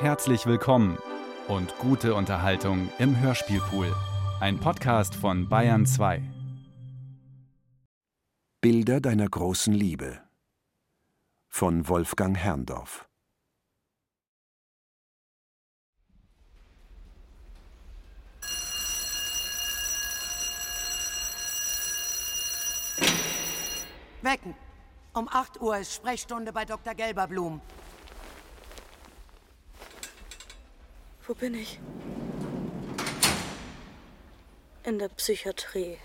Herzlich willkommen und gute Unterhaltung im Hörspielpool. Ein Podcast von Bayern 2. Bilder deiner großen Liebe von Wolfgang Herrndorf. Wecken. Um 8 Uhr ist Sprechstunde bei Dr. Gelberblum. Wo bin ich? In der Psychiatrie.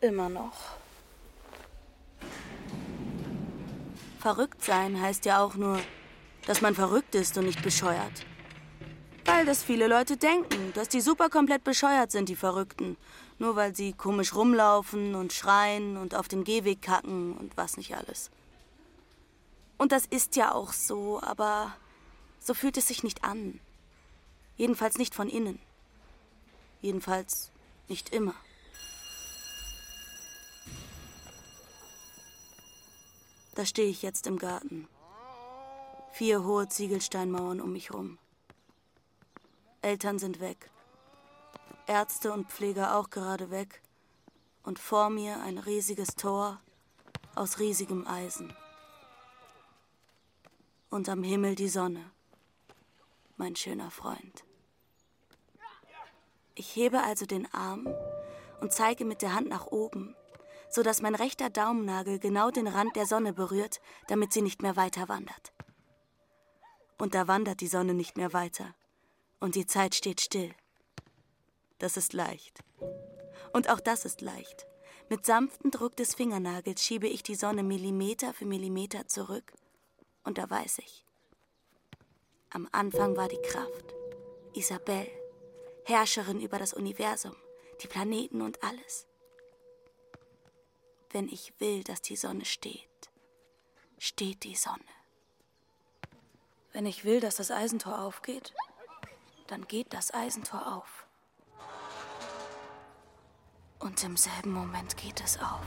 Immer noch. Verrückt sein heißt ja auch nur, dass man verrückt ist und nicht bescheuert. Weil das viele Leute denken, dass die super komplett bescheuert sind, die Verrückten. Nur weil sie komisch rumlaufen und schreien und auf den Gehweg kacken und was nicht alles. Und das ist ja auch so, aber so fühlt es sich nicht an. Jedenfalls nicht von innen. Jedenfalls nicht immer. Da stehe ich jetzt im Garten. Vier hohe Ziegelsteinmauern um mich rum. Eltern sind weg. Ärzte und Pfleger auch gerade weg. Und vor mir ein riesiges Tor aus riesigem Eisen. Und am Himmel die Sonne, mein schöner Freund. Ich hebe also den Arm und zeige mit der Hand nach oben, so dass mein rechter Daumennagel genau den Rand der Sonne berührt, damit sie nicht mehr weiter wandert. Und da wandert die Sonne nicht mehr weiter, und die Zeit steht still. Das ist leicht. Und auch das ist leicht. Mit sanftem Druck des Fingernagels schiebe ich die Sonne Millimeter für Millimeter zurück. Und da weiß ich. Am Anfang war die Kraft. Isabel, Herrscherin über das Universum, die Planeten und alles. Wenn ich will, dass die Sonne steht, steht die Sonne. Wenn ich will, dass das Eisentor aufgeht, dann geht das Eisentor auf. Und im selben Moment geht es auf.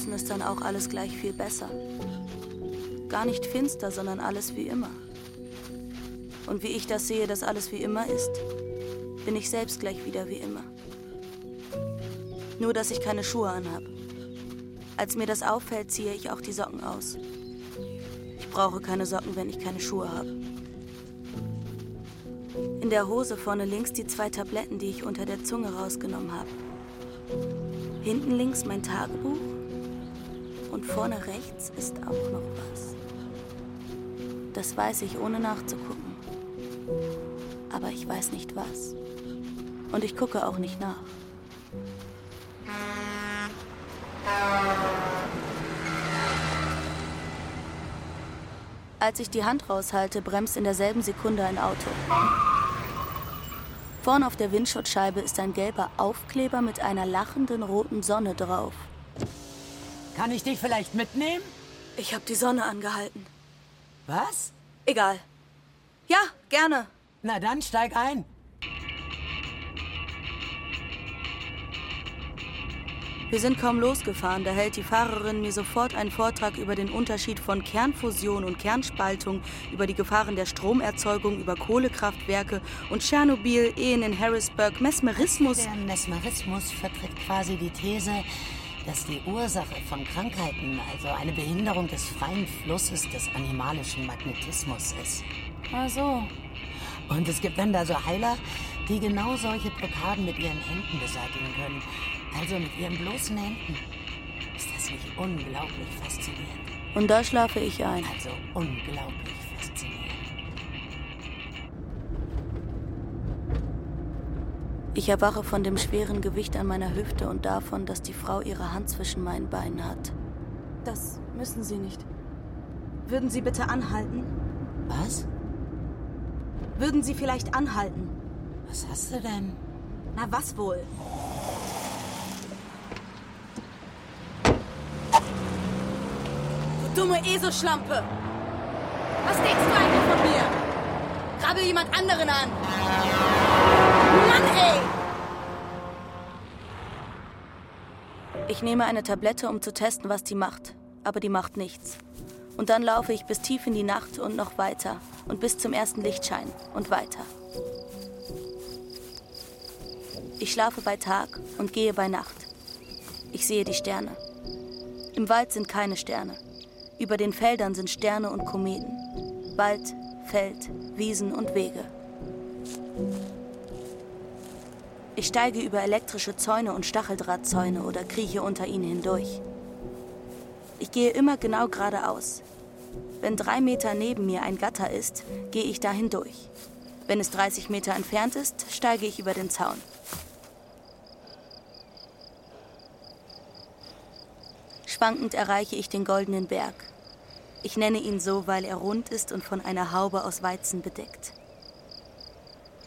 Draußen ist dann auch alles gleich viel besser. Gar nicht finster, sondern alles wie immer. Und wie ich das sehe, dass alles wie immer ist, bin ich selbst gleich wieder wie immer. Nur, dass ich keine Schuhe anhab. Als mir das auffällt, ziehe ich auch die Socken aus. Ich brauche keine Socken, wenn ich keine Schuhe habe. In der Hose vorne links die zwei Tabletten, die ich unter der Zunge rausgenommen habe. Hinten links mein Tagebuch vorne rechts ist auch noch was. Das weiß ich ohne nachzugucken. Aber ich weiß nicht was. Und ich gucke auch nicht nach. Als ich die Hand raushalte, bremst in derselben Sekunde ein Auto. Vorn auf der Windschutzscheibe ist ein gelber Aufkleber mit einer lachenden roten Sonne drauf. Kann ich dich vielleicht mitnehmen? Ich habe die Sonne angehalten. Was? Egal. Ja, gerne. Na dann steig ein. Wir sind kaum losgefahren, da hält die Fahrerin mir sofort einen Vortrag über den Unterschied von Kernfusion und Kernspaltung, über die Gefahren der Stromerzeugung, über Kohlekraftwerke und Tschernobyl, Ehen in Harrisburg, Mesmerismus. Der Mesmerismus vertritt quasi die These, dass die Ursache von Krankheiten also eine Behinderung des freien Flusses des animalischen Magnetismus ist. Ach so. Und es gibt dann da so Heiler, die genau solche Blockaden mit ihren Händen beseitigen können. Also mit ihren bloßen Händen. Ist das nicht unglaublich faszinierend? Und da schlafe ich ein. Also unglaublich faszinierend. Ich erwache von dem schweren Gewicht an meiner Hüfte und davon, dass die Frau ihre Hand zwischen meinen Beinen hat. Das müssen Sie nicht. Würden Sie bitte anhalten? Was? Würden Sie vielleicht anhalten? Was hast du denn? Na was wohl? Du dumme ESO-Schlampe! Was denkst du eigentlich von mir? Krabbel jemand anderen an! Ich nehme eine Tablette, um zu testen, was die macht. Aber die macht nichts. Und dann laufe ich bis tief in die Nacht und noch weiter. Und bis zum ersten Lichtschein und weiter. Ich schlafe bei Tag und gehe bei Nacht. Ich sehe die Sterne. Im Wald sind keine Sterne. Über den Feldern sind Sterne und Kometen. Wald, Feld, Wiesen und Wege. Ich steige über elektrische Zäune und Stacheldrahtzäune oder krieche unter ihnen hindurch. Ich gehe immer genau geradeaus. Wenn drei Meter neben mir ein Gatter ist, gehe ich da hindurch. Wenn es 30 Meter entfernt ist, steige ich über den Zaun. Schwankend erreiche ich den goldenen Berg. Ich nenne ihn so, weil er rund ist und von einer Haube aus Weizen bedeckt.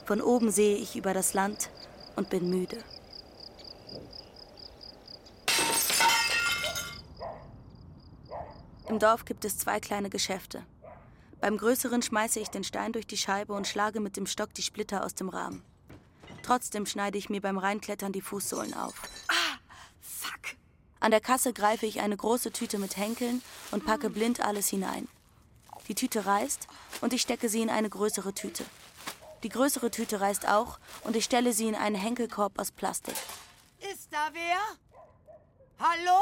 Von oben sehe ich über das Land und bin müde. Im Dorf gibt es zwei kleine Geschäfte. Beim größeren schmeiße ich den Stein durch die Scheibe und schlage mit dem Stock die Splitter aus dem Rahmen. Trotzdem schneide ich mir beim Reinklettern die Fußsohlen auf. Ah, fuck. An der Kasse greife ich eine große Tüte mit Henkeln und packe blind alles hinein. Die Tüte reißt und ich stecke sie in eine größere Tüte. Die größere Tüte reißt auch und ich stelle sie in einen Henkelkorb aus Plastik. Ist da wer? Hallo?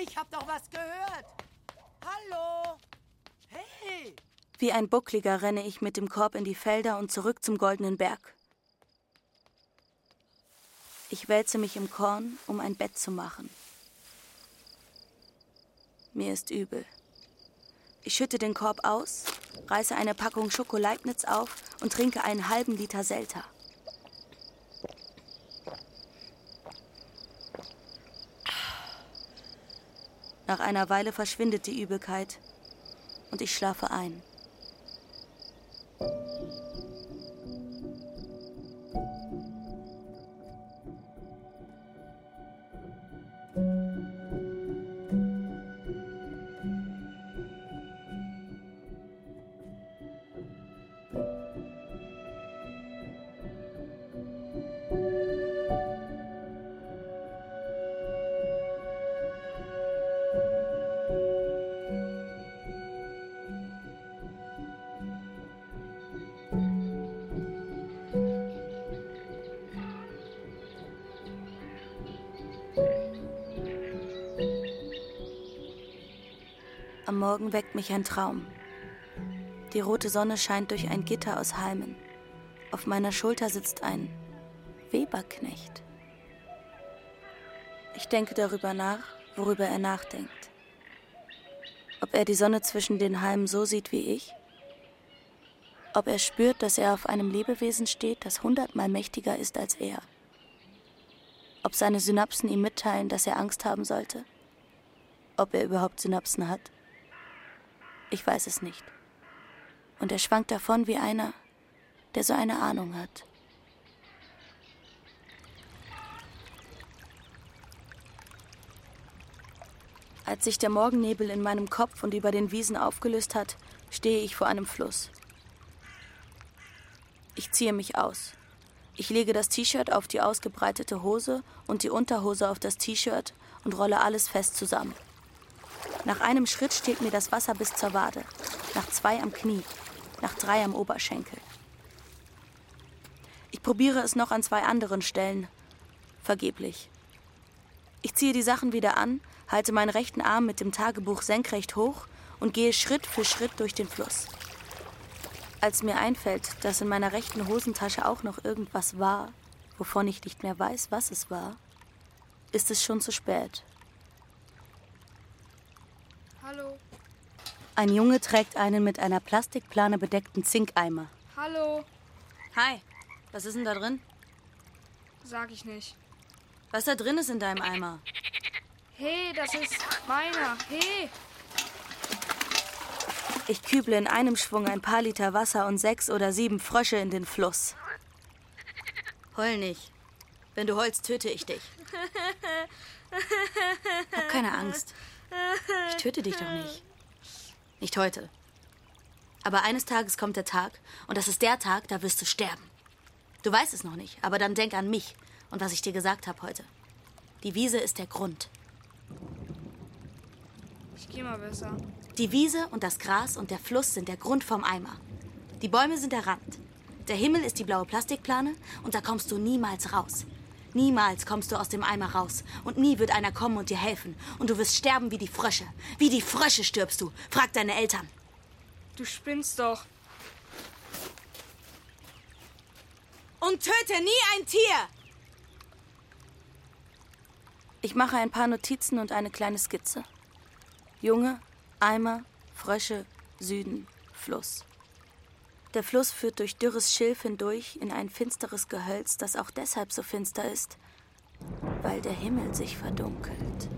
Ich hab doch was gehört. Hallo? Hey! Wie ein Buckliger renne ich mit dem Korb in die Felder und zurück zum goldenen Berg. Ich wälze mich im Korn, um ein Bett zu machen. Mir ist übel. Ich schütte den Korb aus, reiße eine Packung Schokoleibniz auf und trinke einen halben Liter Selter. Nach einer Weile verschwindet die Übelkeit und ich schlafe ein. Morgen weckt mich ein Traum. Die rote Sonne scheint durch ein Gitter aus Halmen. Auf meiner Schulter sitzt ein Weberknecht. Ich denke darüber nach, worüber er nachdenkt. Ob er die Sonne zwischen den Halmen so sieht wie ich? Ob er spürt, dass er auf einem Lebewesen steht, das hundertmal mächtiger ist als er? Ob seine Synapsen ihm mitteilen, dass er Angst haben sollte? Ob er überhaupt Synapsen hat? Ich weiß es nicht. Und er schwankt davon wie einer, der so eine Ahnung hat. Als sich der Morgennebel in meinem Kopf und über den Wiesen aufgelöst hat, stehe ich vor einem Fluss. Ich ziehe mich aus. Ich lege das T-Shirt auf die ausgebreitete Hose und die Unterhose auf das T-Shirt und rolle alles fest zusammen. Nach einem Schritt steht mir das Wasser bis zur Wade, nach zwei am Knie, nach drei am Oberschenkel. Ich probiere es noch an zwei anderen Stellen, vergeblich. Ich ziehe die Sachen wieder an, halte meinen rechten Arm mit dem Tagebuch senkrecht hoch und gehe Schritt für Schritt durch den Fluss. Als mir einfällt, dass in meiner rechten Hosentasche auch noch irgendwas war, wovon ich nicht mehr weiß, was es war, ist es schon zu spät. Hallo. Ein Junge trägt einen mit einer Plastikplane bedeckten Zinkeimer. Hallo. Hi, was ist denn da drin? Sag ich nicht. Was da drin ist in deinem Eimer? Hey, das ist meiner. Hey. Ich küble in einem Schwung ein paar Liter Wasser und sechs oder sieben Frösche in den Fluss. Heul nicht. Wenn du heulst, töte ich dich. Hab keine Angst. Ich töte dich doch nicht. Nicht heute. Aber eines Tages kommt der Tag, und das ist der Tag, da wirst du sterben. Du weißt es noch nicht, aber dann denk an mich und was ich dir gesagt habe heute. Die Wiese ist der Grund. Ich geh mal besser. Die Wiese und das Gras und der Fluss sind der Grund vom Eimer. Die Bäume sind der Rand. Der Himmel ist die blaue Plastikplane und da kommst du niemals raus. Niemals kommst du aus dem Eimer raus und nie wird einer kommen und dir helfen. Und du wirst sterben wie die Frösche. Wie die Frösche stirbst du. Frag deine Eltern. Du spinnst doch. Und töte nie ein Tier! Ich mache ein paar Notizen und eine kleine Skizze. Junge, Eimer, Frösche, Süden, Fluss. Der Fluss führt durch dürres Schilf hindurch in ein finsteres Gehölz, das auch deshalb so finster ist, weil der Himmel sich verdunkelt.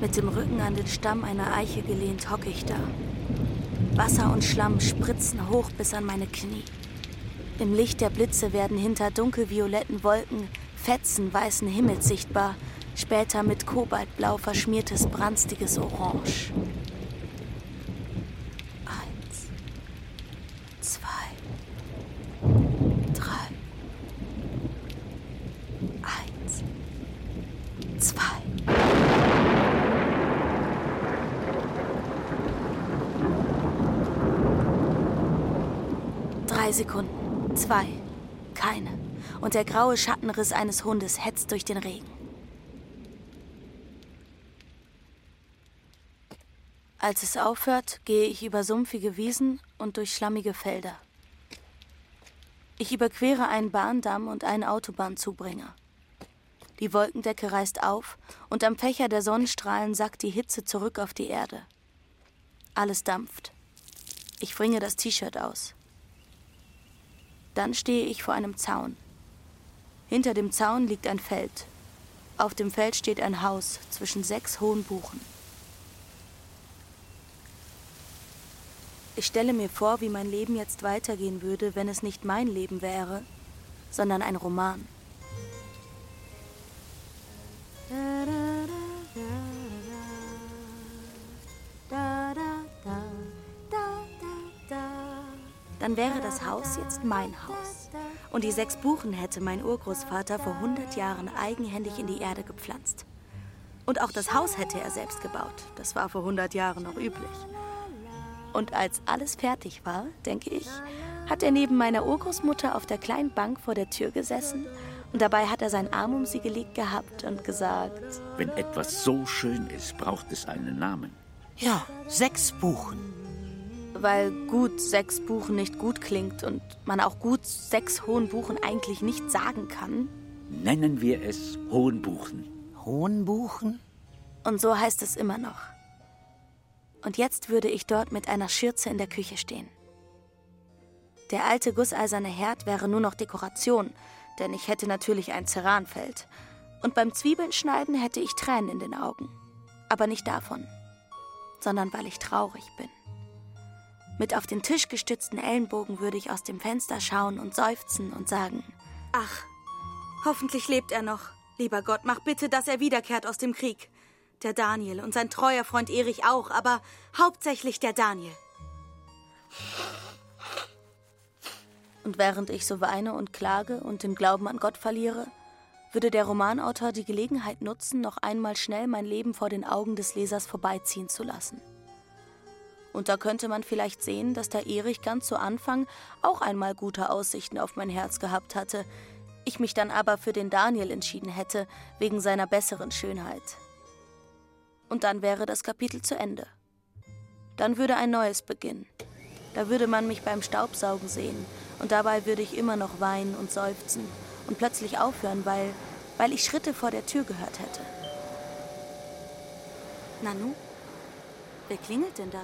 Mit dem Rücken an den Stamm einer Eiche gelehnt hocke ich da. Wasser und Schlamm spritzen hoch bis an meine Knie. Im Licht der Blitze werden hinter dunkelvioletten Wolken Fetzen weißen Himmels sichtbar, später mit kobaltblau verschmiertes branstiges Orange. Eins, zwei, drei, eins, zwei. Drei Sekunden. Zwei. Keine. Und der graue Schattenriss eines Hundes hetzt durch den Regen. Als es aufhört, gehe ich über sumpfige Wiesen und durch schlammige Felder. Ich überquere einen Bahndamm und einen Autobahnzubringer. Die Wolkendecke reißt auf und am Fächer der Sonnenstrahlen sackt die Hitze zurück auf die Erde. Alles dampft. Ich bringe das T-Shirt aus. Dann stehe ich vor einem Zaun. Hinter dem Zaun liegt ein Feld. Auf dem Feld steht ein Haus zwischen sechs hohen Buchen. Ich stelle mir vor, wie mein Leben jetzt weitergehen würde, wenn es nicht mein Leben wäre, sondern ein Roman. Dann wäre das Haus jetzt mein Haus. Und die sechs Buchen hätte mein Urgroßvater vor 100 Jahren eigenhändig in die Erde gepflanzt. Und auch das Haus hätte er selbst gebaut. Das war vor 100 Jahren noch üblich. Und als alles fertig war, denke ich, hat er neben meiner Urgroßmutter auf der kleinen Bank vor der Tür gesessen und dabei hat er seinen Arm um sie gelegt gehabt und gesagt, Wenn etwas so schön ist, braucht es einen Namen. Ja, sechs Buchen. Weil gut sechs Buchen nicht gut klingt und man auch gut sechs hohen Buchen eigentlich nicht sagen kann. Nennen wir es Hohenbuchen. Hohenbuchen? Und so heißt es immer noch. Und jetzt würde ich dort mit einer Schürze in der Küche stehen. Der alte gusseiserne Herd wäre nur noch Dekoration, denn ich hätte natürlich ein Ceranfeld. Und beim Zwiebelnschneiden hätte ich Tränen in den Augen. Aber nicht davon, sondern weil ich traurig bin. Mit auf den Tisch gestützten Ellenbogen würde ich aus dem Fenster schauen und seufzen und sagen: Ach, hoffentlich lebt er noch. Lieber Gott, mach bitte, dass er wiederkehrt aus dem Krieg. Der Daniel und sein treuer Freund Erich auch, aber hauptsächlich der Daniel. Und während ich so weine und klage und den Glauben an Gott verliere, würde der Romanautor die Gelegenheit nutzen, noch einmal schnell mein Leben vor den Augen des Lesers vorbeiziehen zu lassen. Und da könnte man vielleicht sehen, dass der Erich ganz zu Anfang auch einmal gute Aussichten auf mein Herz gehabt hatte, ich mich dann aber für den Daniel entschieden hätte, wegen seiner besseren Schönheit. Und dann wäre das Kapitel zu Ende. Dann würde ein neues beginnen. Da würde man mich beim Staubsaugen sehen und dabei würde ich immer noch weinen und seufzen und plötzlich aufhören, weil, weil ich Schritte vor der Tür gehört hätte. Nanu? Wer klingelt denn da?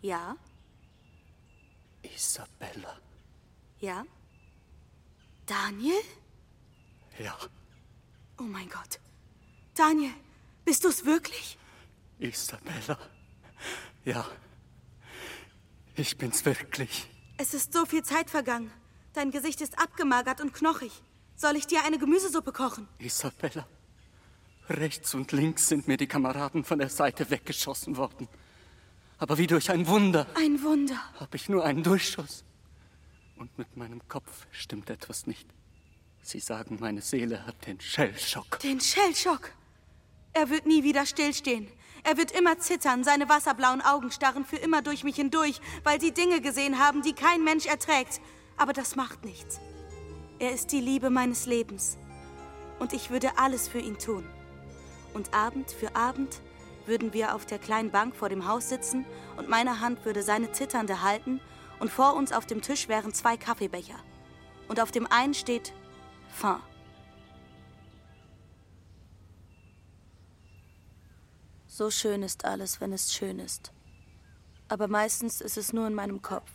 Ja? Isabella. Ja? Daniel? Ja, Oh mein Gott. Daniel, bist du es wirklich? Isabella. Ja, ich bin's wirklich. Es ist so viel Zeit vergangen. Dein Gesicht ist abgemagert und knochig. Soll ich dir eine Gemüsesuppe kochen? Isabella. Rechts und links sind mir die Kameraden von der Seite weggeschossen worden. Aber wie durch ein Wunder Ein Wunder. habe ich nur einen Durchschuss. Und mit meinem Kopf stimmt etwas nicht. Sie sagen, meine Seele hat den Schellschock. Den Schellschock. Er wird nie wieder stillstehen. Er wird immer zittern, seine wasserblauen Augen starren für immer durch mich hindurch, weil sie Dinge gesehen haben, die kein Mensch erträgt. Aber das macht nichts. Er ist die Liebe meines Lebens. Und ich würde alles für ihn tun. Und Abend für Abend würden wir auf der kleinen Bank vor dem Haus sitzen und meine Hand würde seine zitternde halten und vor uns auf dem Tisch wären zwei Kaffeebecher. Und auf dem einen steht Fin. So schön ist alles, wenn es schön ist. Aber meistens ist es nur in meinem Kopf.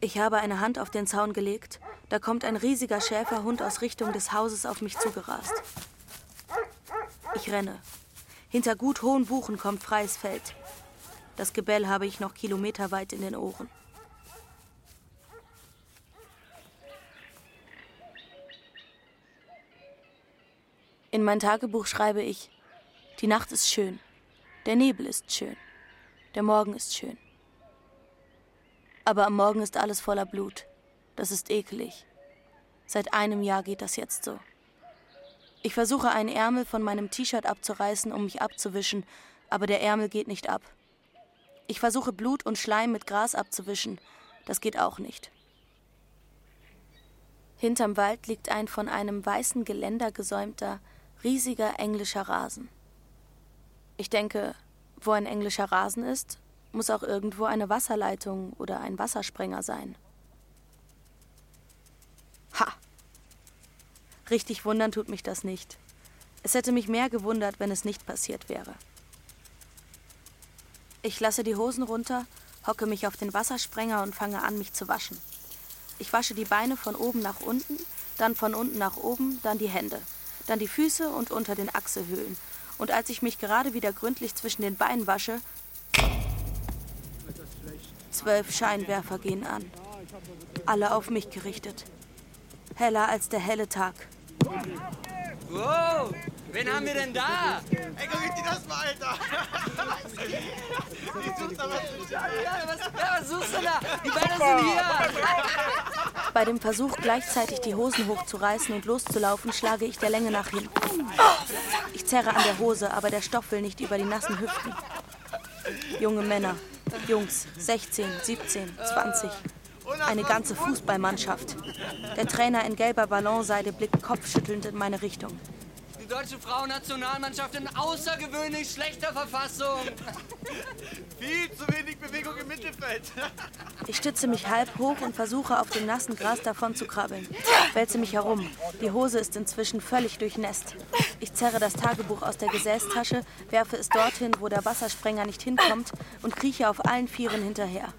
Ich habe eine Hand auf den Zaun gelegt. Da kommt ein riesiger Schäferhund aus Richtung des Hauses auf mich zugerast. Ich renne. Hinter gut hohen Buchen kommt freies Feld. Das Gebell habe ich noch kilometerweit in den Ohren. In mein Tagebuch schreibe ich, die Nacht ist schön, der Nebel ist schön, der Morgen ist schön. Aber am Morgen ist alles voller Blut. Das ist ekelig. Seit einem Jahr geht das jetzt so. Ich versuche einen Ärmel von meinem T-Shirt abzureißen, um mich abzuwischen, aber der Ärmel geht nicht ab. Ich versuche Blut und Schleim mit Gras abzuwischen, das geht auch nicht. Hinterm Wald liegt ein von einem weißen Geländer gesäumter, riesiger englischer Rasen. Ich denke, wo ein englischer Rasen ist, muss auch irgendwo eine Wasserleitung oder ein Wassersprenger sein. Ha! Richtig wundern tut mich das nicht. Es hätte mich mehr gewundert, wenn es nicht passiert wäre. Ich lasse die Hosen runter, hocke mich auf den Wassersprenger und fange an, mich zu waschen. Ich wasche die Beine von oben nach unten, dann von unten nach oben, dann die Hände, dann die Füße und unter den Achselhöhlen. Und als ich mich gerade wieder gründlich zwischen den Beinen wasche, zwölf Scheinwerfer gehen an. Alle auf mich gerichtet. Heller als der helle Tag. Wow, wen haben wir denn da? Ey, guck dir das mal, Alter! Die tut aber Ja, was, ja, was suchst du da? Die Beine sind hier. Bei dem Versuch, gleichzeitig die Hosen hochzureißen und loszulaufen, schlage ich der Länge nach hinten. Ich zerre an der Hose, aber der Stoff will nicht über die nassen Hüften. Junge Männer, Jungs, 16, 17, 20. Eine ganze Fußballmannschaft. Der Trainer in gelber Ballonseide blickt kopfschüttelnd in meine Richtung. Die deutsche Frauennationalmannschaft in außergewöhnlich schlechter Verfassung. Viel zu wenig Bewegung im Mittelfeld. Ich stütze mich halb hoch und versuche auf dem nassen Gras davon zu krabbeln. Wälze mich herum. Die Hose ist inzwischen völlig durchnässt. Ich zerre das Tagebuch aus der Gesäßtasche, werfe es dorthin, wo der Wassersprenger nicht hinkommt und krieche auf allen Vieren hinterher.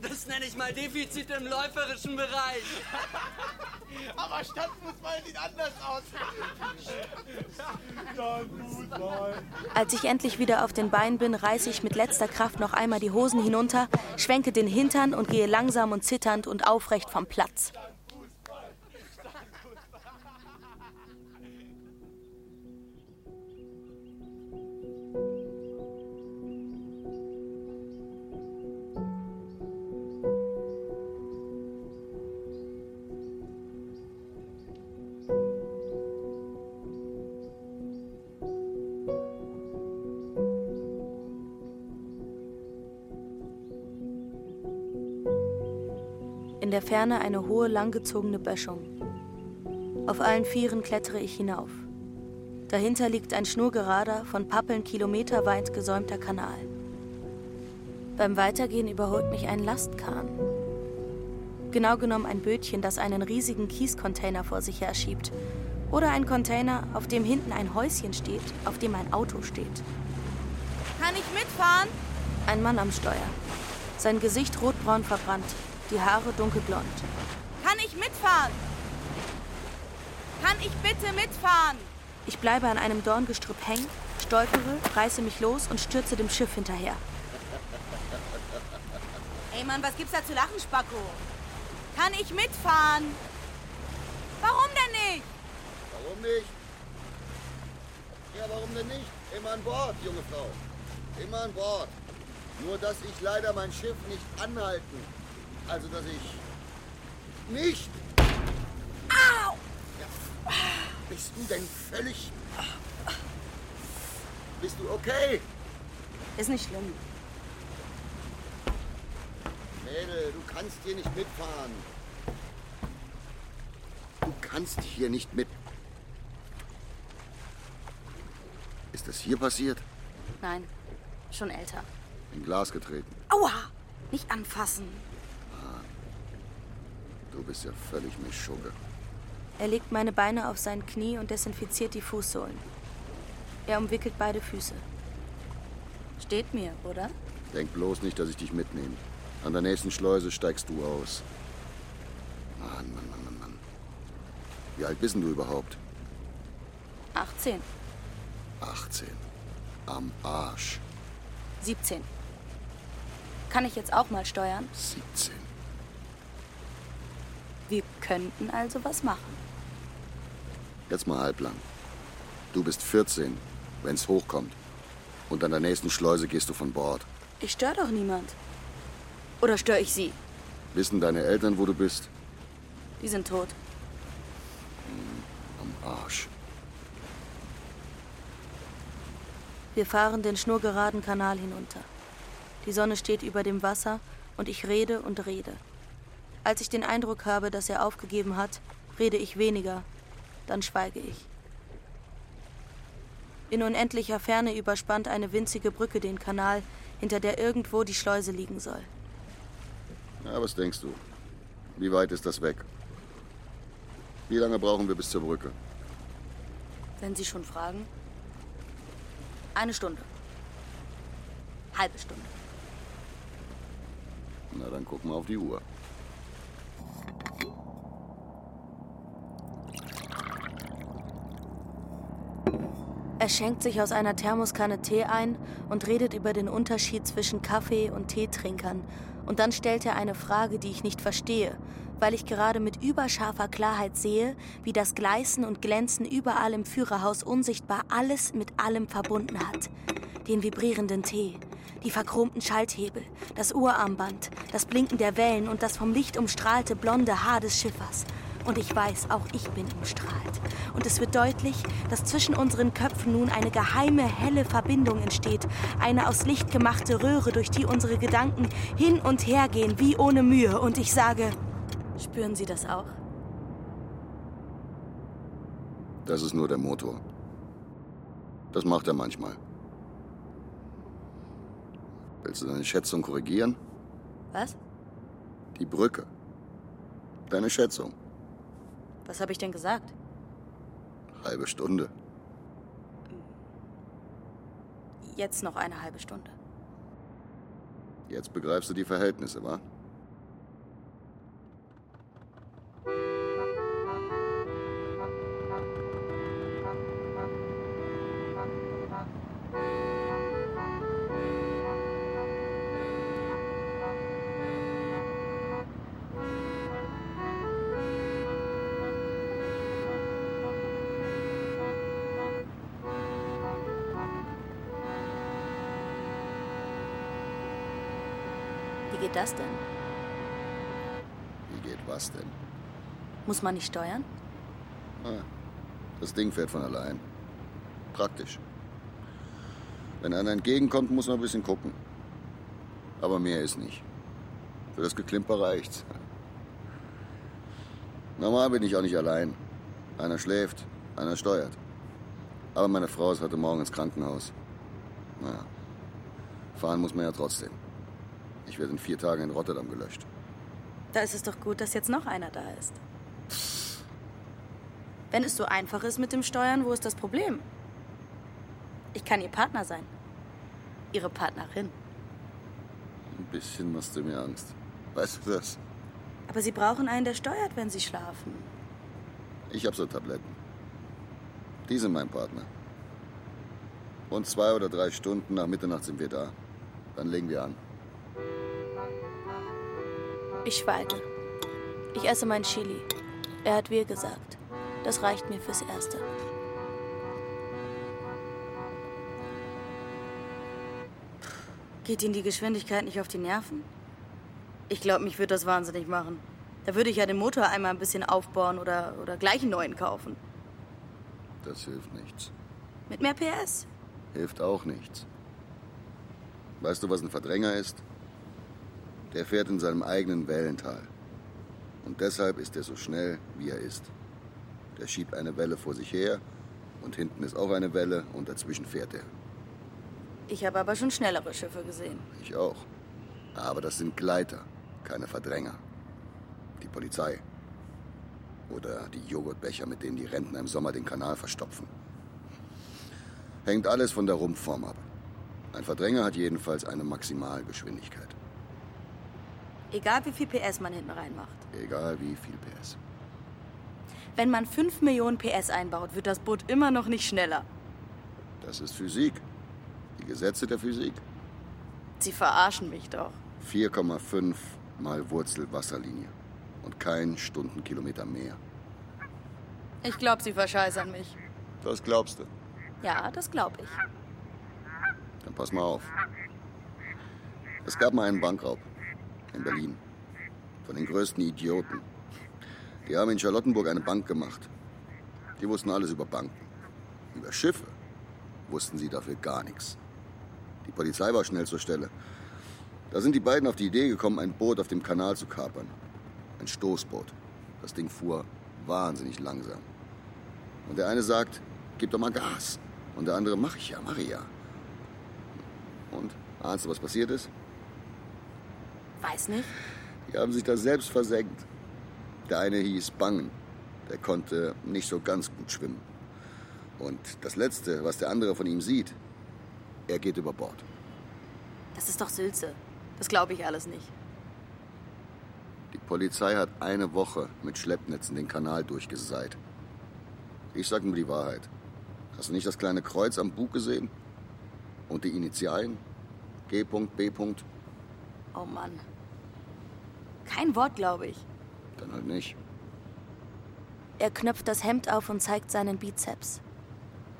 Das nenne ich mal Defizit im läuferischen Bereich. Aber Stadtfußball sieht anders aus. Als ich endlich wieder auf den Beinen bin, reiße ich mit letzter Kraft noch einmal die Hosen hinunter, schwenke den Hintern und gehe langsam und zitternd und aufrecht vom Platz. Ferne eine hohe, langgezogene Böschung. Auf allen Vieren klettere ich hinauf. Dahinter liegt ein schnurgerader, von Pappeln kilometerweit gesäumter Kanal. Beim Weitergehen überholt mich ein Lastkahn. Genau genommen ein Bötchen, das einen riesigen Kiescontainer vor sich her schiebt. Oder ein Container, auf dem hinten ein Häuschen steht, auf dem ein Auto steht. Kann ich mitfahren? Ein Mann am Steuer. Sein Gesicht rotbraun verbrannt, die Haare dunkelblond. Kann ich mitfahren? Kann ich bitte mitfahren? Ich bleibe an einem Dorngestrüpp hängen, stolpere, reiße mich los und stürze dem Schiff hinterher. Ey Mann, was gibt's da zu lachen, Spacko? Kann ich mitfahren? Warum denn nicht? Warum nicht? Ja, warum denn nicht? Immer an Bord, junge Frau. Immer an Bord. Nur, dass ich leider mein Schiff nicht anhalten. Also, dass ich nicht. Au! Ja. Bist du denn völlig. Bist du okay? Ist nicht schlimm. Mädel, du kannst hier nicht mitfahren. Du kannst hier nicht mit. Ist das hier passiert? Nein, schon älter. In Glas getreten. Aua! Nicht anfassen. Du bist ja völlig Mischugge. Er legt meine Beine auf sein Knie und desinfiziert die Fußsohlen. Er umwickelt beide Füße. Steht mir, oder? Denk bloß nicht, dass ich dich mitnehme. An der nächsten Schleuse steigst du aus. Mann, Mann, Mann, Mann, Mann. Wie alt bist du überhaupt? 18. 18. Am Arsch. 17. Kann ich jetzt auch mal steuern? 17. Wir könnten also was machen. Jetzt mal halblang. Du bist 14, wenn's hochkommt. Und an der nächsten Schleuse gehst du von Bord. Ich störe doch niemand. Oder störe ich Sie? Wissen deine Eltern, wo du bist? Die sind tot. Hm, am Arsch. Wir fahren den schnurgeraden Kanal hinunter. Die Sonne steht über dem Wasser und ich rede und rede. Als ich den Eindruck habe, dass er aufgegeben hat, rede ich weniger, dann schweige ich. In unendlicher Ferne überspannt eine winzige Brücke den Kanal, hinter der irgendwo die Schleuse liegen soll. Ja, was denkst du? Wie weit ist das weg? Wie lange brauchen wir bis zur Brücke? Wenn Sie schon fragen. Eine Stunde. Halbe Stunde. Na, dann guck mal auf die Uhr. Er schenkt sich aus einer Thermoskanne Tee ein und redet über den Unterschied zwischen Kaffee- und Teetrinkern. Und dann stellt er eine Frage, die ich nicht verstehe, weil ich gerade mit überscharfer Klarheit sehe, wie das Gleißen und Glänzen überall im Führerhaus unsichtbar alles mit allem verbunden hat. Den vibrierenden Tee, die verchromten Schalthebel, das Uhrarmband, das Blinken der Wellen und das vom Licht umstrahlte blonde Haar des Schiffers. Und ich weiß, auch ich bin umstrahlt. Und es wird deutlich, dass zwischen unseren Köpfen nun eine geheime, helle Verbindung entsteht. Eine aus Licht gemachte Röhre, durch die unsere Gedanken hin und her gehen, wie ohne Mühe. Und ich sage, spüren Sie das auch? Das ist nur der Motor. Das macht er manchmal. Willst du deine Schätzung korrigieren? Was? Die Brücke. Deine Schätzung. Was habe ich denn gesagt? Halbe Stunde. Jetzt noch eine halbe Stunde. Jetzt begreifst du die Verhältnisse, wa? Muss man nicht steuern? Ah, das Ding fährt von allein. Praktisch. Wenn einer entgegenkommt, muss man ein bisschen gucken. Aber mehr ist nicht. Für das Geklimper reicht's. Normal bin ich auch nicht allein. Einer schläft, einer steuert. Aber meine Frau ist heute Morgen ins Krankenhaus. Naja, fahren muss man ja trotzdem. Ich werde in vier Tagen in Rotterdam gelöscht. Da ist es doch gut, dass jetzt noch einer da ist. Wenn es so einfach ist mit dem Steuern, wo ist das Problem? Ich kann Ihr Partner sein. Ihre Partnerin. Ein bisschen machst du mir Angst. Weißt du das? Aber Sie brauchen einen, der steuert, wenn Sie schlafen. Ich hab so Tabletten. Die sind mein Partner. Und zwei oder drei Stunden nach Mitternacht sind wir da. Dann legen wir an. Ich schweige. Ich esse mein Chili. Er hat wir gesagt. Das reicht mir fürs Erste. Geht Ihnen die Geschwindigkeit nicht auf die Nerven? Ich glaube, mich würde das wahnsinnig machen. Da würde ich ja den Motor einmal ein bisschen aufbauen oder, oder gleich einen neuen kaufen. Das hilft nichts. Mit mehr PS? Hilft auch nichts. Weißt du, was ein Verdränger ist? Der fährt in seinem eigenen Wellental. Und deshalb ist er so schnell, wie er ist. Der schiebt eine Welle vor sich her und hinten ist auch eine Welle und dazwischen fährt er. Ich habe aber schon schnellere Schiffe gesehen. Ich auch. Aber das sind Gleiter, keine Verdränger. Die Polizei. Oder die Joghurtbecher, mit denen die Rentner im Sommer den Kanal verstopfen. Hängt alles von der Rumpfform ab. Ein Verdränger hat jedenfalls eine Maximalgeschwindigkeit. Egal wie viel PS man hinten reinmacht. Egal wie viel PS. Wenn man 5 Millionen PS einbaut, wird das Boot immer noch nicht schneller. Das ist Physik. Die Gesetze der Physik. Sie verarschen mich doch. 4,5 mal Wurzel Wasserlinie. Und kein Stundenkilometer mehr. Ich glaube, Sie verscheißern mich. Das glaubst du. Ja, das glaube ich. Dann pass mal auf. Es gab mal einen Bankraub in Berlin. Von den größten Idioten. Die haben in Charlottenburg eine Bank gemacht. Die wussten alles über Banken. Über Schiffe wussten sie dafür gar nichts. Die Polizei war schnell zur Stelle. Da sind die beiden auf die Idee gekommen, ein Boot auf dem Kanal zu kapern. Ein Stoßboot. Das Ding fuhr wahnsinnig langsam. Und der eine sagt, gib doch mal Gas. Und der andere, mach ich ja, mach ich ja. Und ahnst du, was passiert ist? Weiß nicht. Die haben sich da selbst versenkt. Der eine hieß Bangen. Der konnte nicht so ganz gut schwimmen. Und das Letzte, was der andere von ihm sieht, er geht über Bord. Das ist doch Sülze. Das glaube ich alles nicht. Die Polizei hat eine Woche mit Schleppnetzen den Kanal durchgeseit. Ich sag nur die Wahrheit. Hast du nicht das kleine Kreuz am Bug gesehen? Und die Initialen? G. B. Oh Mann. Kein Wort, glaube ich. Dann halt nicht. Er knöpft das Hemd auf und zeigt seinen Bizeps.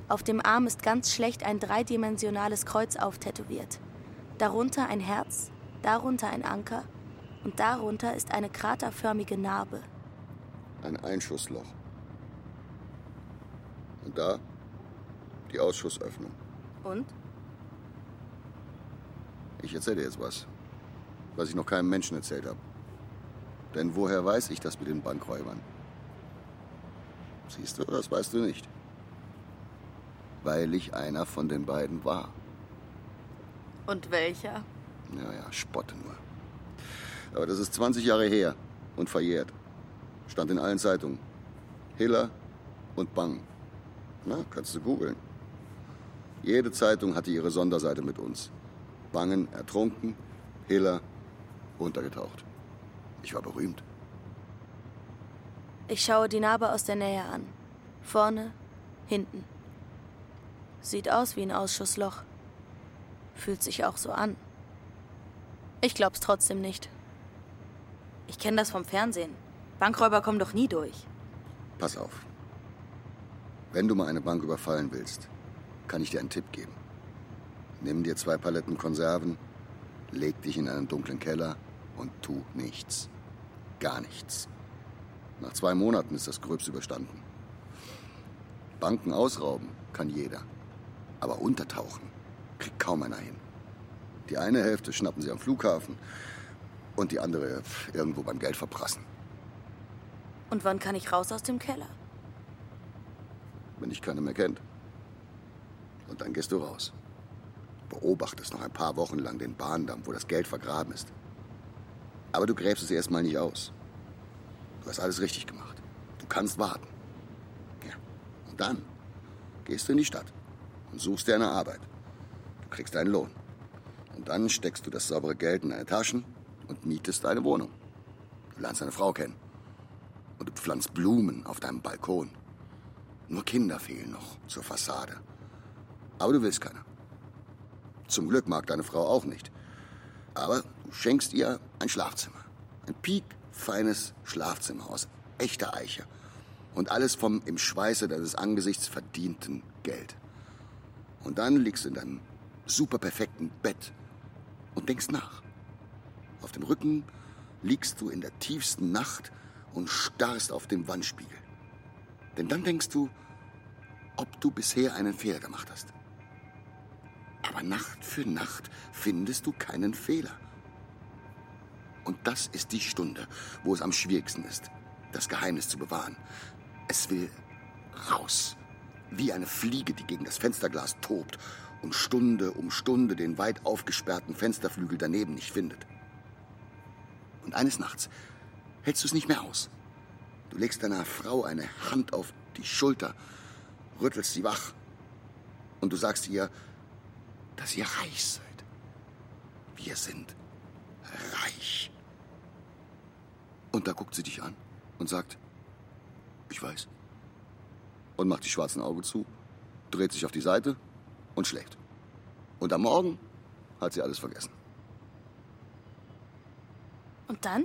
Auf dem Arm ist ganz schlecht ein dreidimensionales Kreuz auftätowiert. Darunter ein Herz, darunter ein Anker und darunter ist eine kraterförmige Narbe. Ein Einschussloch. Und da die Ausschussöffnung. Und? Ich erzähle dir jetzt was, was ich noch keinem Menschen erzählt habe. Denn woher weiß ich das mit den Bankräubern? Siehst du, das weißt du nicht. Weil ich einer von den beiden war. Und welcher? Naja, spotte nur. Aber das ist 20 Jahre her und verjährt. Stand in allen Zeitungen. Hiller und Bang. Na, kannst du googeln. Jede Zeitung hatte ihre Sonderseite mit uns. Bangen ertrunken, Hiller untergetaucht. Ich war berühmt. Ich schaue die Narbe aus der Nähe an. Vorne, hinten. Sieht aus wie ein Ausschussloch. Fühlt sich auch so an. Ich glaub's trotzdem nicht. Ich kenne das vom Fernsehen. Bankräuber kommen doch nie durch. Pass auf. Wenn du mal eine Bank überfallen willst, kann ich dir einen Tipp geben. Nimm dir zwei Paletten Konserven, leg dich in einen dunklen Keller und tu nichts. Gar nichts. Nach zwei Monaten ist das Gröbst überstanden. Banken ausrauben kann jeder. Aber untertauchen kriegt kaum einer hin. Die eine Hälfte schnappen sie am Flughafen und die andere irgendwo beim Geld verprassen. Und wann kann ich raus aus dem Keller? Wenn dich keiner mehr kennt. Und dann gehst du raus. Beobachtest noch ein paar Wochen lang den Bahndamm, wo das Geld vergraben ist. Aber du gräbst es erstmal nicht aus. Du hast alles richtig gemacht. Du kannst warten. Ja. Und dann gehst du in die Stadt und suchst dir eine Arbeit. Du kriegst deinen Lohn. Und dann steckst du das saubere Geld in deine Taschen und mietest deine Wohnung. Du lernst deine Frau kennen. Und du pflanzt Blumen auf deinem Balkon. Nur Kinder fehlen noch zur Fassade. Aber du willst keine. Zum Glück mag deine Frau auch nicht. Aber du schenkst ihr ein Schlafzimmer. Ein piekfeines Schlafzimmer aus echter Eiche. Und alles vom im Schweiße deines Angesichts verdienten Geld. Und dann liegst du in deinem superperfekten Bett und denkst nach. Auf dem Rücken liegst du in der tiefsten Nacht und starrst auf den Wandspiegel. Denn dann denkst du, ob du bisher einen Fehler gemacht hast. Aber Nacht für Nacht findest du keinen Fehler. Und das ist die Stunde, wo es am schwierigsten ist, das Geheimnis zu bewahren. Es will raus, wie eine Fliege, die gegen das Fensterglas tobt und Stunde um Stunde den weit aufgesperrten Fensterflügel daneben nicht findet. Und eines Nachts hältst du es nicht mehr aus. Du legst deiner Frau eine Hand auf die Schulter, rüttelst sie wach und du sagst ihr, dass ihr reich seid. Wir sind reich. Und da guckt sie dich an und sagt, ich weiß. Und macht die schwarzen Augen zu, dreht sich auf die Seite und schläft. Und am Morgen hat sie alles vergessen. Und dann?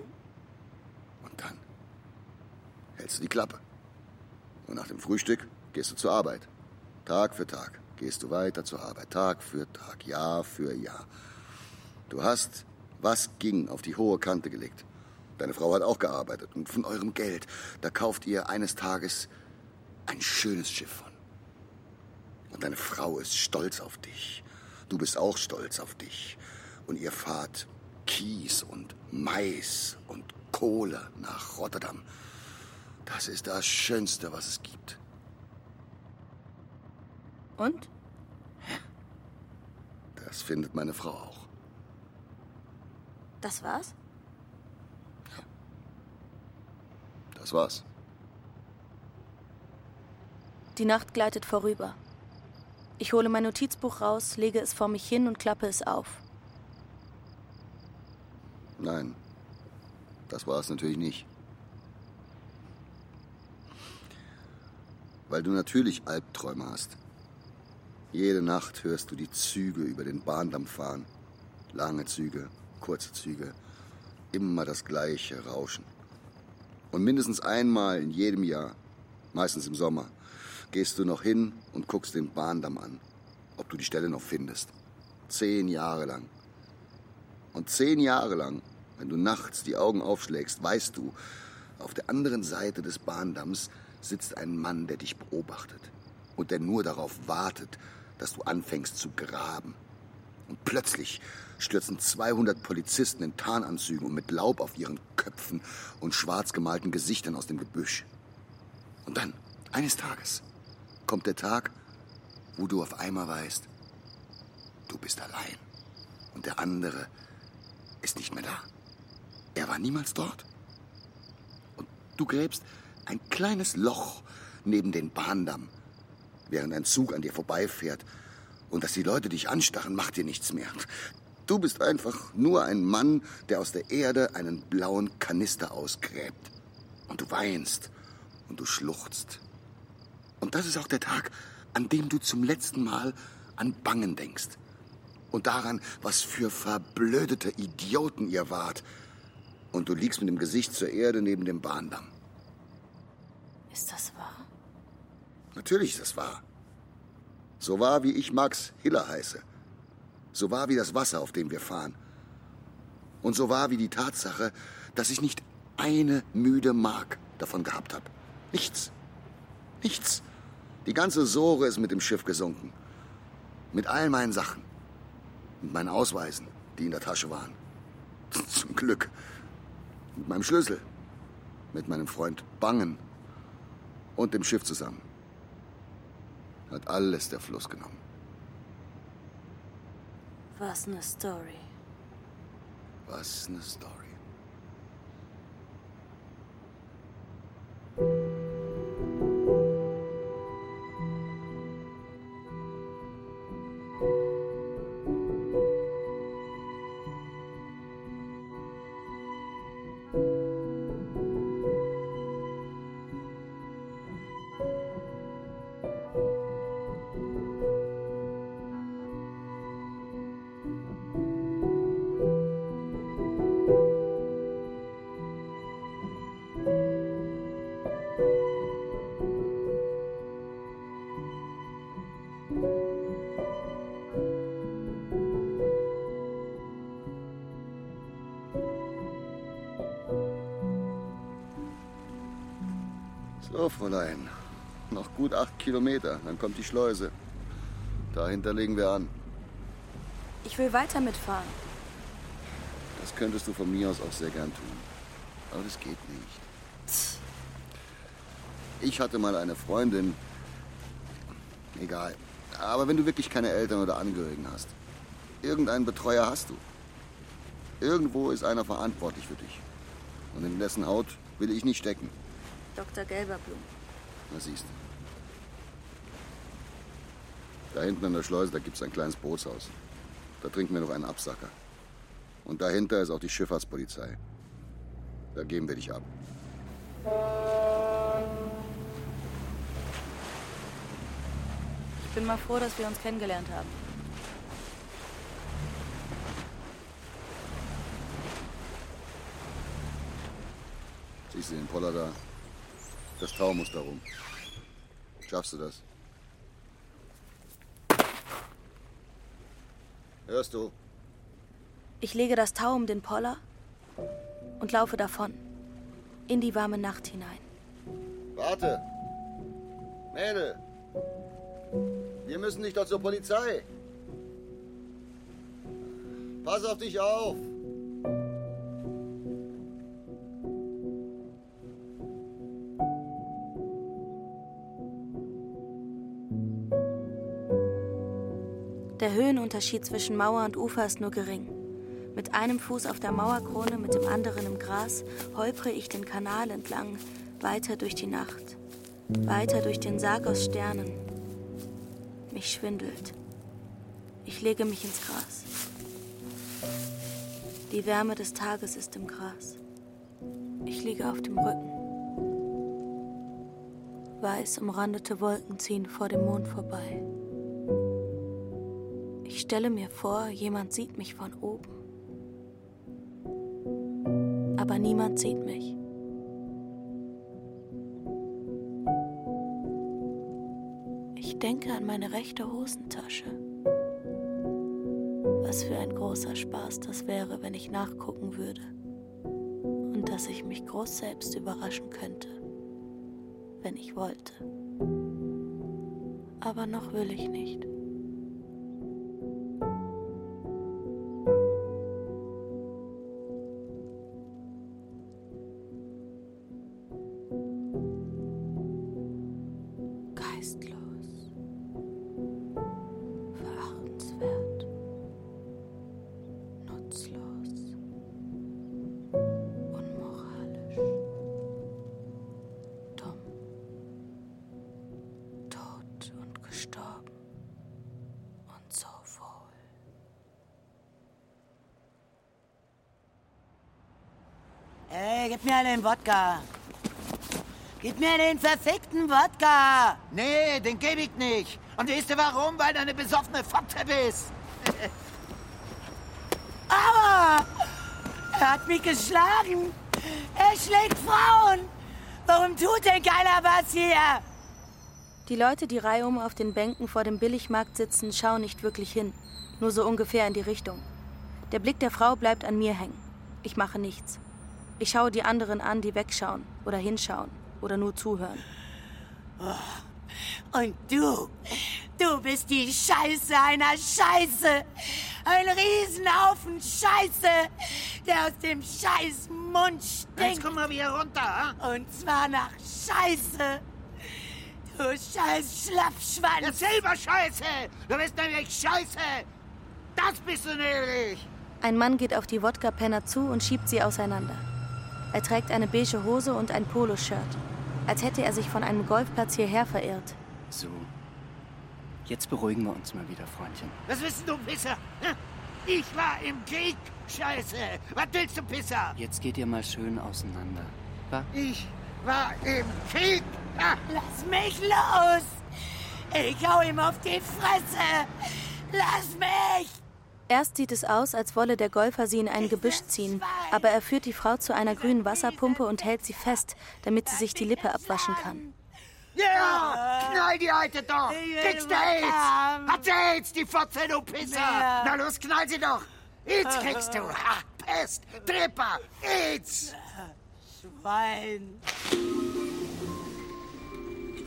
Und dann hältst du die Klappe. Und nach dem Frühstück gehst du zur Arbeit. Tag für Tag gehst du weiter zur Arbeit. Tag für Tag, Jahr für Jahr. Du hast, was ging, auf die hohe Kante gelegt. Deine Frau hat auch gearbeitet. Und von eurem Geld, da kauft ihr eines Tages ein schönes Schiff von. Und deine Frau ist stolz auf dich. Du bist auch stolz auf dich. Und ihr fahrt Kies und Mais und Kohle nach Rotterdam. Das ist das Schönste, was es gibt. Und? Das findet meine Frau auch. Das war's? Das war's. Die Nacht gleitet vorüber. Ich hole mein Notizbuch raus, lege es vor mich hin und klappe es auf. Nein, das war es natürlich nicht. Weil du natürlich Albträume hast. Jede Nacht hörst du die Züge über den Bahndamm fahren. Lange Züge, kurze Züge, immer das gleiche Rauschen. Und mindestens einmal in jedem Jahr, meistens im Sommer, gehst du noch hin und guckst den Bahndamm an, ob du die Stelle noch findest. Zehn Jahre lang. Und zehn Jahre lang, wenn du nachts die Augen aufschlägst, weißt du, auf der anderen Seite des Bahndamms sitzt ein Mann, der dich beobachtet und der nur darauf wartet, dass du anfängst zu graben. Und plötzlich stürzen 200 Polizisten in Tarnanzügen und mit Laub auf ihren Köpfen und schwarz gemalten Gesichtern aus dem Gebüsch. Und dann, eines Tages, kommt der Tag, wo du auf einmal weißt, du bist allein. Und der andere ist nicht mehr da. Er war niemals dort. Und du gräbst ein kleines Loch neben den Bahndamm, während ein Zug an dir vorbeifährt. Und dass die Leute dich anstarren, macht dir nichts mehr. Du bist einfach nur ein Mann, der aus der Erde einen blauen Kanister ausgräbt. Und du weinst und du schluchzt. Und das ist auch der Tag, an dem du zum letzten Mal an Bangen denkst. Und daran, was für verblödete Idioten ihr wart. Und du liegst mit dem Gesicht zur Erde neben dem Bahndamm. Ist das wahr? Natürlich ist das wahr. So wahr, wie ich Max Hiller heiße. So wahr wie das Wasser, auf dem wir fahren. Und so wahr wie die Tatsache, dass ich nicht eine müde Mark davon gehabt habe. Nichts. Nichts. Die ganze Sohre ist mit dem Schiff gesunken. Mit all meinen Sachen. Mit meinen Ausweisen, die in der Tasche waren. Zum Glück. Mit meinem Schlüssel. Mit meinem Freund Bangen. Und dem Schiff zusammen. Hat alles der Fluss genommen. Was eine Story. Was eine Story. Fräulein. Noch gut acht Kilometer, dann kommt die Schleuse. Dahinter legen wir an. Ich will weiter mitfahren. Das könntest du von mir aus auch sehr gern tun. Aber das geht nicht. Ich hatte mal eine Freundin. Egal. Aber wenn du wirklich keine Eltern oder Angehörigen hast, irgendeinen Betreuer hast du. Irgendwo ist einer verantwortlich für dich. Und in dessen Haut will ich nicht stecken. Dr. Gelberblum. Na siehst du. Da hinten an der Schleuse, da gibt's ein kleines Bootshaus. Da trinken wir noch einen Absacker. Und dahinter ist auch die Schifffahrtspolizei. Da geben wir dich ab. Ich bin mal froh, dass wir uns kennengelernt haben. Siehst du den Poller da? Das Tau muss da rum. Schaffst du das? Hörst du? Ich lege das Tau um den Poller und laufe davon. In die warme Nacht hinein. Warte! Mädel! Wir müssen nicht doch zur Polizei. Pass auf dich auf! Der Höhenunterschied zwischen Mauer und Ufer ist nur gering. Mit einem Fuß auf der Mauerkrone, mit dem anderen im Gras, holpre ich den Kanal entlang, weiter durch die Nacht, weiter durch den Sarg aus Sternen. Mich schwindelt. Ich lege mich ins Gras. Die Wärme des Tages ist im Gras. Ich liege auf dem Rücken. Weiß umrandete Wolken ziehen vor dem Mond vorbei. Stelle mir vor, jemand sieht mich von oben. Aber niemand sieht mich. Ich denke an meine rechte Hosentasche. Was für ein großer Spaß das wäre, wenn ich nachgucken würde. Und dass ich mich groß selbst überraschen könnte, wenn ich wollte. Aber noch will ich nicht. Mir den Wodka. Gib mir den verfickten Wodka. Nee, den gebe ich nicht. Und weißt du warum? Weil du eine besoffene Fotze bist. Aber er hat mich geschlagen. Er schlägt Frauen. Warum tut denn keiner was hier? Die Leute, die reihum auf den Bänken vor dem Billigmarkt sitzen, schauen nicht wirklich hin, nur so ungefähr in die Richtung. Der Blick der Frau bleibt an mir hängen. Ich mache nichts. Ich schaue die anderen an, die wegschauen oder hinschauen oder nur zuhören. Und du, du bist die Scheiße einer Scheiße. Ein Riesenhaufen Scheiße, der aus dem Scheiß Mund stinkt. Jetzt komm mal wieder runter, ha? Und zwar nach Scheiße. Du scheiß Schlappschwanz. Ja, selber Scheiße. Du bist nämlich Scheiße. Das bist du nämlich. Ein Mann geht auf die Wodka-Penner zu und schiebt sie auseinander. Er trägt eine beige Hose und ein Poloshirt, als hätte er sich von einem Golfplatz hierher verirrt. So. Jetzt beruhigen wir uns mal wieder, Freundchen. Was bist du, Pisser? Ich war im Krieg. Scheiße! Was willst du, Pisser? Jetzt geht ihr mal schön auseinander. Wa? Ich war im Krieg! Ah. Lass mich los! Ich hau ihm auf die Fresse! Lass mich! Erst sieht es aus, als wolle der Golfer sie in ein Gebüsch ziehen, aber er führt die Frau zu einer grünen Wasserpumpe und hält sie fest, damit sie sich die Lippe abwaschen kann. Ja, yeah, knall die Alte doch! Kriegst du AIDS! Hat sie AIDS, die Fotze, du Pisser! Na los, knall sie doch! AIDS kriegst du! Ha, Pest! Tripper! AIDS! Schwein!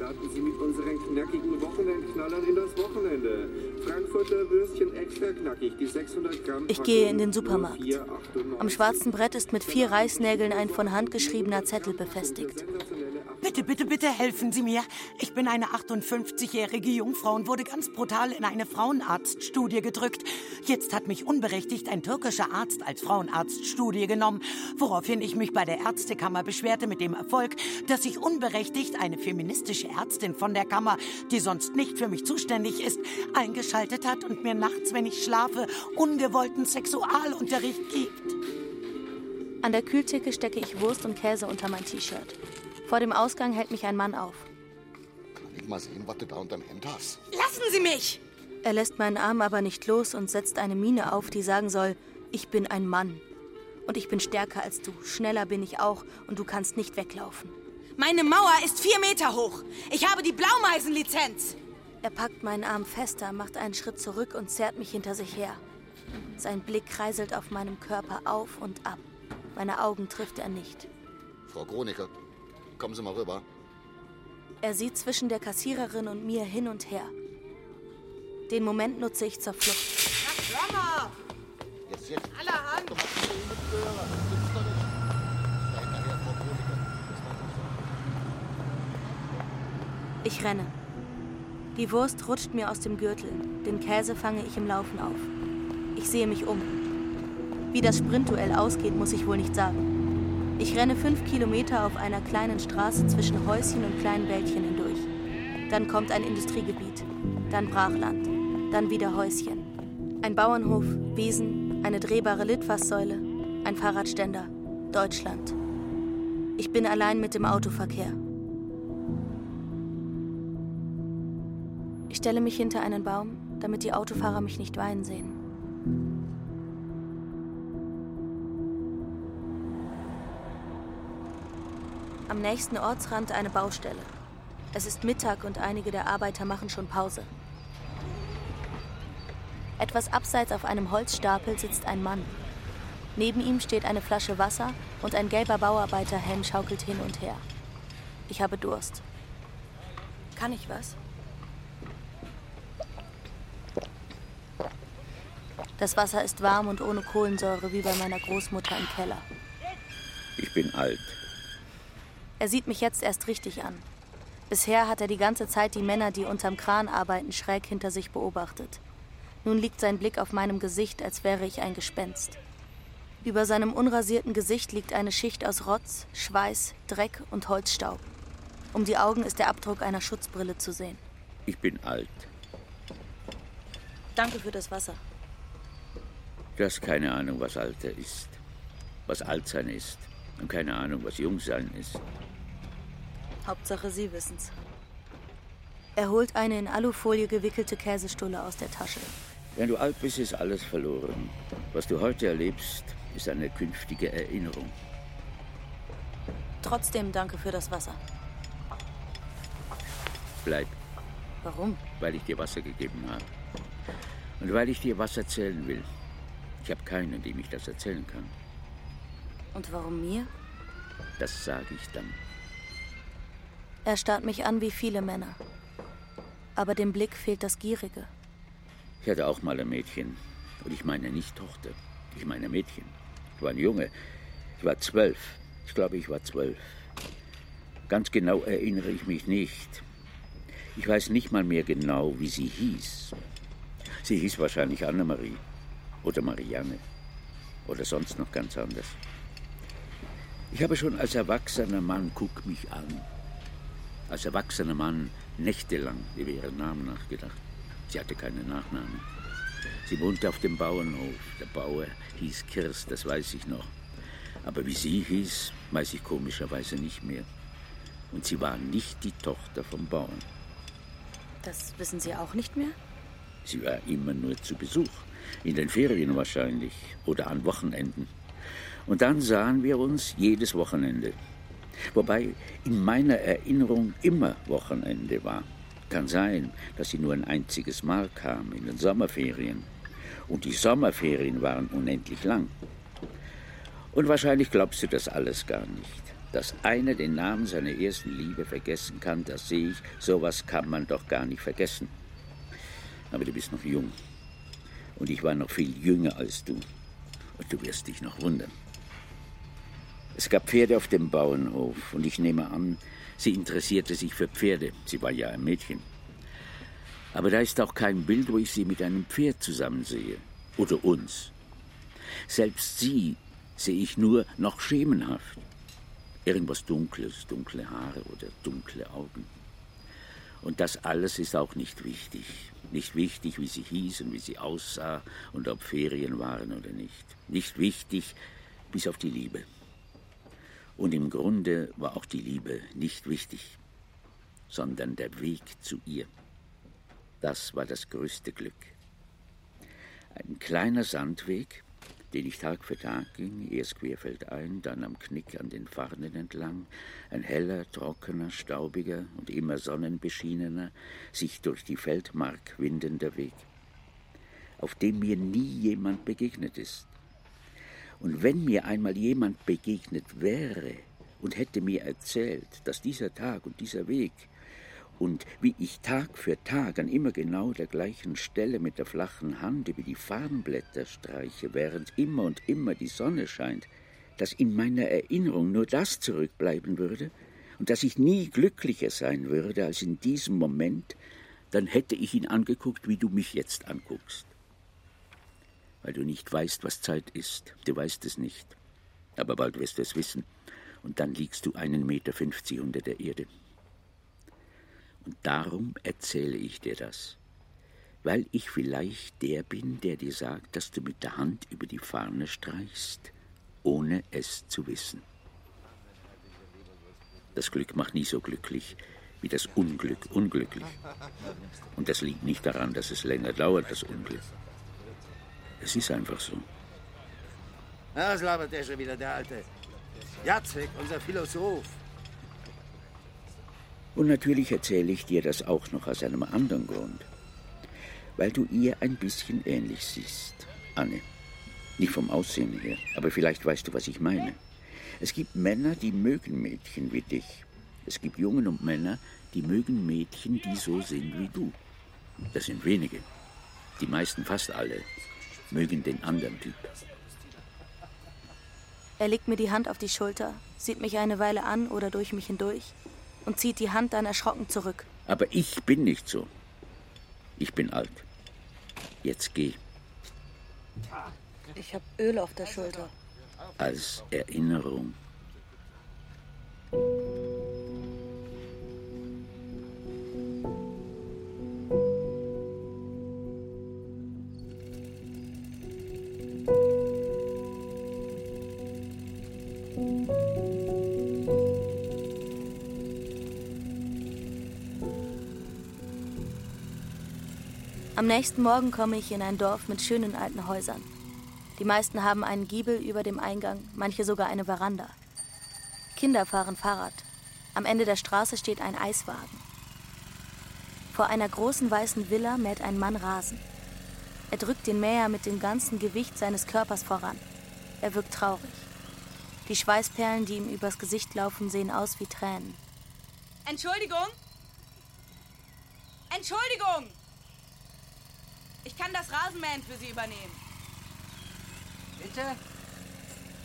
Starten Sie mit unseren knackigen Wochenendknallern in das Wochenende. Frankfurter Würstchen extra knackig, die 600 Gramm. Ich gehe in den Supermarkt. Am schwarzen Brett ist mit vier Reißnägeln ein von Hand geschriebener Zettel befestigt. Bitte, bitte, bitte helfen Sie mir. Ich bin eine 58-jährige Jungfrau und wurde ganz brutal in eine Frauenarztstudie gedrückt. Jetzt hat mich unberechtigt ein türkischer Arzt als Frauenarztstudie genommen, woraufhin ich mich bei der Ärztekammer beschwerte mit dem Erfolg, dass sich unberechtigt eine feministische Ärztin von der Kammer, die sonst nicht für mich zuständig ist, eingeschaltet hat und mir nachts, wenn ich schlafe, ungewollten Sexualunterricht gibt. An der Kühltheke stecke ich Wurst und Käse unter mein T-Shirt. Vor dem Ausgang hält mich ein Mann auf. Kann ich mal sehen, was du da unterm Hemd hast? Lassen Sie mich! Er lässt meinen Arm aber nicht los und setzt eine Miene auf, die sagen soll, ich bin ein Mann. Und ich bin stärker als du. Schneller bin ich auch und du kannst nicht weglaufen. Meine Mauer ist vier Meter hoch. Ich habe die Blaumeisenlizenz. Er packt meinen Arm fester, macht einen Schritt zurück und zerrt mich hinter sich her. Sein Blick kreiselt auf meinem Körper auf und ab. Meine Augen trifft er nicht. Frau Kronecker, kommen Sie mal rüber. Er sieht zwischen der Kassiererin und mir hin und her. Den Moment nutze ich zur Flucht. Na, Klammer! Jetzt, jetzt. Allerhand! Mal. Ich renne. Die Wurst rutscht mir aus dem Gürtel. Den Käse fange ich im Laufen auf. Ich sehe mich um. Wie das Sprintduell ausgeht, muss ich wohl nicht sagen. Ich renne fünf Kilometer auf einer kleinen Straße zwischen Häuschen und kleinen Wäldchen hindurch. Dann kommt ein Industriegebiet, dann Brachland, dann wieder Häuschen. Ein Bauernhof, Wiesen, eine drehbare Litfaßsäule, ein Fahrradständer, Deutschland. Ich bin allein mit dem Autoverkehr. Ich stelle mich hinter einen Baum, damit die Autofahrer mich nicht weinen sehen. Am nächsten Ortsrand eine Baustelle. Es ist Mittag und einige der Arbeiter machen schon Pause. Etwas abseits auf einem Holzstapel sitzt ein Mann. Neben ihm steht eine Flasche Wasser und ein gelber Bauarbeiterhelm schaukelt hin und her. Ich habe Durst. Kann ich was? Das Wasser ist warm und ohne Kohlensäure wie bei meiner Großmutter im Keller. Ich bin alt. Er sieht mich jetzt erst richtig an. Bisher hat er die ganze Zeit die Männer, die unterm Kran arbeiten, schräg hinter sich beobachtet. Nun liegt sein Blick auf meinem Gesicht, als wäre ich ein Gespenst. Über seinem unrasierten Gesicht liegt eine Schicht aus Rotz, Schweiß, Dreck und Holzstaub. Um die Augen ist der Abdruck einer Schutzbrille zu sehen. Ich bin alt. Danke für das Wasser. Du hast keine Ahnung, was Alter ist. Was Altsein ist. Und keine Ahnung, was Jungsein ist. Hauptsache, Sie wissen's. Er holt eine in Alufolie gewickelte Käsestulle aus der Tasche. Wenn du alt bist, ist alles verloren. Was du heute erlebst, ist eine künftige Erinnerung. Trotzdem danke für das Wasser. Bleib, Warum? weil ich dir Wasser gegeben habe. Und weil ich dir was erzählen will. Ich habe keinen, dem ich das erzählen kann. Und warum mir? Das sage ich dann. Er starrt mich an wie viele Männer. Aber dem Blick fehlt das Gierige. Ich hatte auch mal ein Mädchen. Und ich meine nicht Tochter. Ich meine Mädchen. Ich war ein Junge. Ich war zwölf. Ich glaube, ich war zwölf. Ganz genau erinnere ich mich nicht. Ich weiß nicht mal mehr genau, wie sie hieß. Sie hieß wahrscheinlich Annemarie oder Marianne oder sonst noch ganz anders. Ich habe schon als erwachsener Mann, guck mich an, als erwachsener Mann nächtelang über ihren Namen nachgedacht. Sie hatte keinen Nachnamen. Sie wohnte auf dem Bauernhof. Der Bauer hieß Kirst, das weiß ich noch. Aber wie sie hieß, weiß ich komischerweise nicht mehr. Und sie war nicht die Tochter vom Bauern. Das wissen Sie auch nicht mehr? Sie war immer nur zu Besuch. In den Ferien wahrscheinlich oder an Wochenenden. Und dann sahen wir uns jedes Wochenende. Wobei in meiner Erinnerung immer Wochenende war. Kann sein, dass sie nur ein einziges Mal kam, in den Sommerferien. Und die Sommerferien waren unendlich lang. Und wahrscheinlich glaubst du das alles gar nicht. Dass einer den Namen seiner ersten Liebe vergessen kann, das sehe ich. Sowas kann man doch gar nicht vergessen. Aber du bist noch jung. Und ich war noch viel jünger als du. Und du wirst dich noch wundern. Es gab Pferde auf dem Bauernhof und ich nehme an, sie interessierte sich für Pferde. Sie war ja ein Mädchen. Aber da ist auch kein Bild, wo ich sie mit einem Pferd zusammensehe. Oder uns. Selbst sie sehe ich nur noch schemenhaft. Irgendwas Dunkles, dunkle Haare oder dunkle Augen. Und das alles ist auch nicht wichtig. Nicht wichtig, wie sie hieß und wie sie aussah und ob Ferien waren oder nicht. Nicht wichtig, bis auf die Liebe. Und im Grunde war auch die Liebe nicht wichtig, sondern der Weg zu ihr. Das war das größte Glück. Ein kleiner Sandweg, den ich Tag für Tag ging, erst querfeldein, dann am Knick an den Farnen entlang, ein heller, trockener, staubiger und immer sonnenbeschienener, sich durch die Feldmark windender Weg, auf dem mir nie jemand begegnet ist, und wenn mir einmal jemand begegnet wäre und hätte mir erzählt, dass dieser Tag und dieser Weg und wie ich Tag für Tag an immer genau der gleichen Stelle mit der flachen Hand über die Farnblätter streiche, während immer und immer die Sonne scheint, dass in meiner Erinnerung nur das zurückbleiben würde und dass ich nie glücklicher sein würde als in diesem Moment, dann hätte ich ihn angeguckt, wie du mich jetzt anguckst weil du nicht weißt, was Zeit ist. Du weißt es nicht. Aber bald wirst du es wissen. Und dann liegst du einen Meter fünfzig unter der Erde. Und darum erzähle ich dir das. Weil ich vielleicht der bin, der dir sagt, dass du mit der Hand über die Fahne streichst, ohne es zu wissen. Das Glück macht nie so glücklich wie das Unglück unglücklich. Und das liegt nicht daran, dass es länger dauert, das Unglück. Es ist einfach so. Was labert der schon wieder, der Alte? Jacek, unser Philosoph. Und natürlich erzähle ich dir das auch noch aus einem anderen Grund. Weil du ihr ein bisschen ähnlich siehst, Anne. Nicht vom Aussehen her, aber vielleicht weißt du, was ich meine. Es gibt Männer, die mögen Mädchen wie dich. Es gibt Jungen und Männer, die mögen Mädchen, die so sind wie du. Das sind wenige. Die meisten, fast alle, mögen den anderen Typ. Er legt mir die Hand auf die Schulter, sieht mich eine Weile an oder durch mich hindurch und zieht die Hand dann erschrocken zurück. Aber ich bin nicht so. Ich bin alt. Jetzt geh. Ich habe Öl auf der Schulter. Als Erinnerung. Am nächsten Morgen komme ich in ein Dorf mit schönen alten Häusern. Die meisten haben einen Giebel über dem Eingang, manche sogar eine Veranda. Kinder fahren Fahrrad. Am Ende der Straße steht ein Eiswagen. Vor einer großen weißen Villa mäht ein Mann Rasen. Er drückt den Mäher mit dem ganzen Gewicht seines Körpers voran. Er wirkt traurig. Die Schweißperlen, die ihm übers Gesicht laufen, sehen aus wie Tränen. Entschuldigung? Entschuldigung! Ich kann das Rasenmähen für Sie übernehmen. Bitte?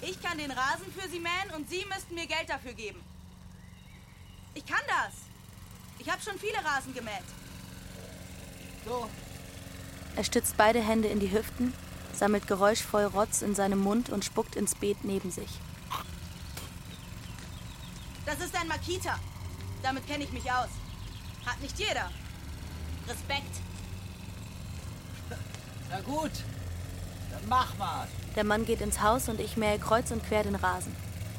Ich kann den Rasen für Sie mähen und Sie müssten mir Geld dafür geben. Ich kann das. Ich habe schon viele Rasen gemäht. So. Er stützt beide Hände in die Hüften, sammelt geräuschvoll Rotz in seinem Mund und spuckt ins Beet neben sich. Das ist ein Makita. Damit kenne ich mich aus. Hat nicht jeder. Respekt. Na gut, dann mach mal. Der Mann geht ins Haus und ich mähe kreuz und quer den Rasen.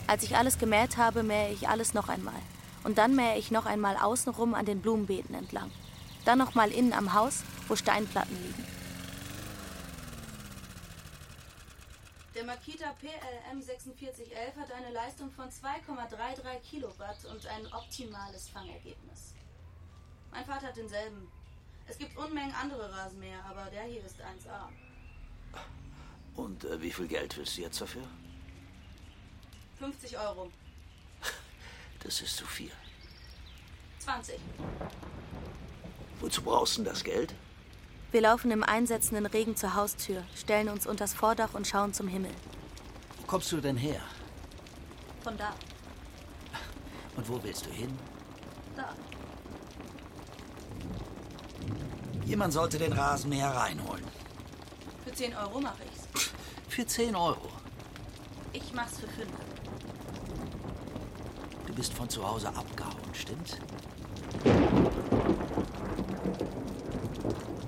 Als ich alles gemäht habe, mähe ich alles noch einmal. Und dann mähe ich noch einmal außenrum an den Blumenbeeten entlang. Dann noch mal innen am Haus, wo Steinplatten liegen. Der Makita PLM 4611 hat eine Leistung von 2,33 Kilowatt und ein optimales Fangergebnis. Mein Vater hat denselben. Es gibt Unmengen andere Rasenmäher, aber der hier ist 1A. Und äh, wie viel Geld willst du jetzt dafür? 50 Euro. Das ist zu viel. 20. Wozu brauchst du denn das Geld? Wir laufen im einsetzenden Regen zur Haustür, stellen uns unters Vordach und schauen zum Himmel. Wo kommst du denn her? Von da, Und wo willst du hin? da. Jemand sollte den Rasenmäher reinholen. Für 10 Euro mache ich's. Für 10 Euro. Ich mach's für 5. Du bist von zu Hause abgehauen, stimmt's?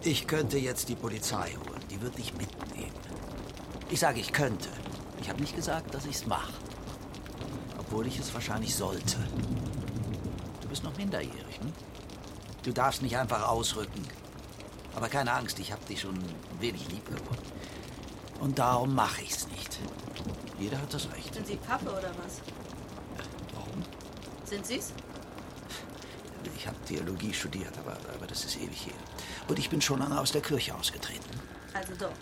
Ich könnte jetzt die Polizei holen. Die wird dich mitnehmen. Ich sage, ich könnte. Ich habe nicht gesagt, dass ich's mache. Obwohl ich es wahrscheinlich sollte. Du bist noch minderjährig, hm? Du darfst nicht einfach ausrücken. Aber keine Angst, ich habe dich schon ein wenig lieb gewonnen. Und darum mache ich's nicht. Jeder hat das Recht. Sind Sie Pappe oder was? Warum? Sind Sie's? Ich habe Theologie studiert, aber, aber das ist ewig her. Und ich bin schon lange aus der Kirche ausgetreten. Also doch.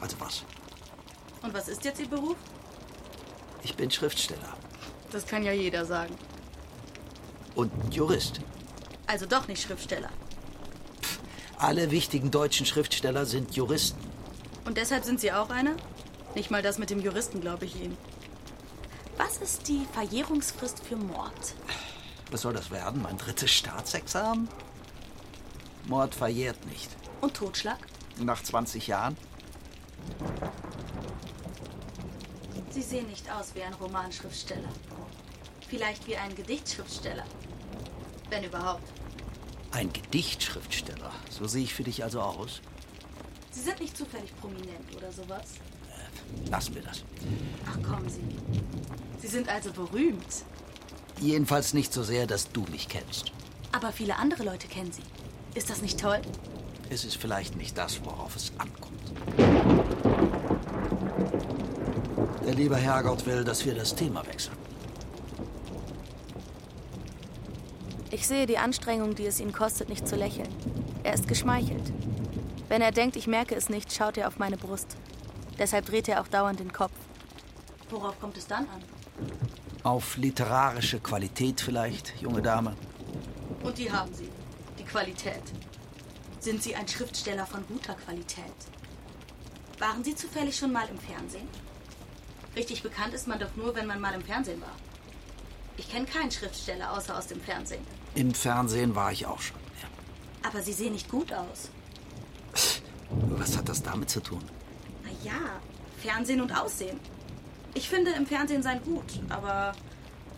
Also was? Und was ist jetzt Ihr Beruf? Ich bin Schriftsteller Das kann ja jeder sagen. und Jurist. Also doch nicht Schriftsteller. Alle wichtigen deutschen Schriftsteller sind Juristen. Und deshalb sind Sie auch einer? Nicht mal das mit dem Juristen, glaube ich Ihnen. Was ist die Verjährungsfrist für Mord? Was soll das werden? Mein drittes Staatsexamen? Mord verjährt nicht. Und Totschlag? Nach 20 Jahren? Sie sehen nicht aus wie ein Romanschriftsteller. Vielleicht wie ein Gedichtschriftsteller. Wenn überhaupt. Ein Gedichtschriftsteller. So sehe ich für dich also aus. Sie sind nicht zufällig prominent oder sowas? Lassen wir das. Ach kommen Sie. Sie sind also berühmt. Jedenfalls nicht so sehr, dass du mich kennst. Aber viele andere Leute kennen Sie. Ist das nicht toll? Es ist vielleicht nicht das, worauf es ankommt. Der liebe Herrgott will, dass wir das Thema wechseln. Ich sehe die Anstrengung, die es ihn kostet, nicht zu lächeln. Er ist geschmeichelt. Wenn er denkt, ich merke es nicht, schaut er auf meine Brust. Deshalb dreht er auch dauernd den Kopf. Worauf kommt es dann an? Auf literarische Qualität vielleicht, junge Dame. Und die haben Sie. Die Qualität. Sind Sie ein Schriftsteller von guter Qualität? Waren Sie zufällig schon mal im Fernsehen? Richtig bekannt ist man doch nur, wenn man mal im Fernsehen war. Ich kenne keinen Schriftsteller außer aus dem Fernsehen. Im Fernsehen war ich auch schon. Aber Sie sehen nicht gut aus. Was hat das damit zu tun? Na ja, Fernsehen und Aussehen. Ich finde, im Fernsehen sein gut, aber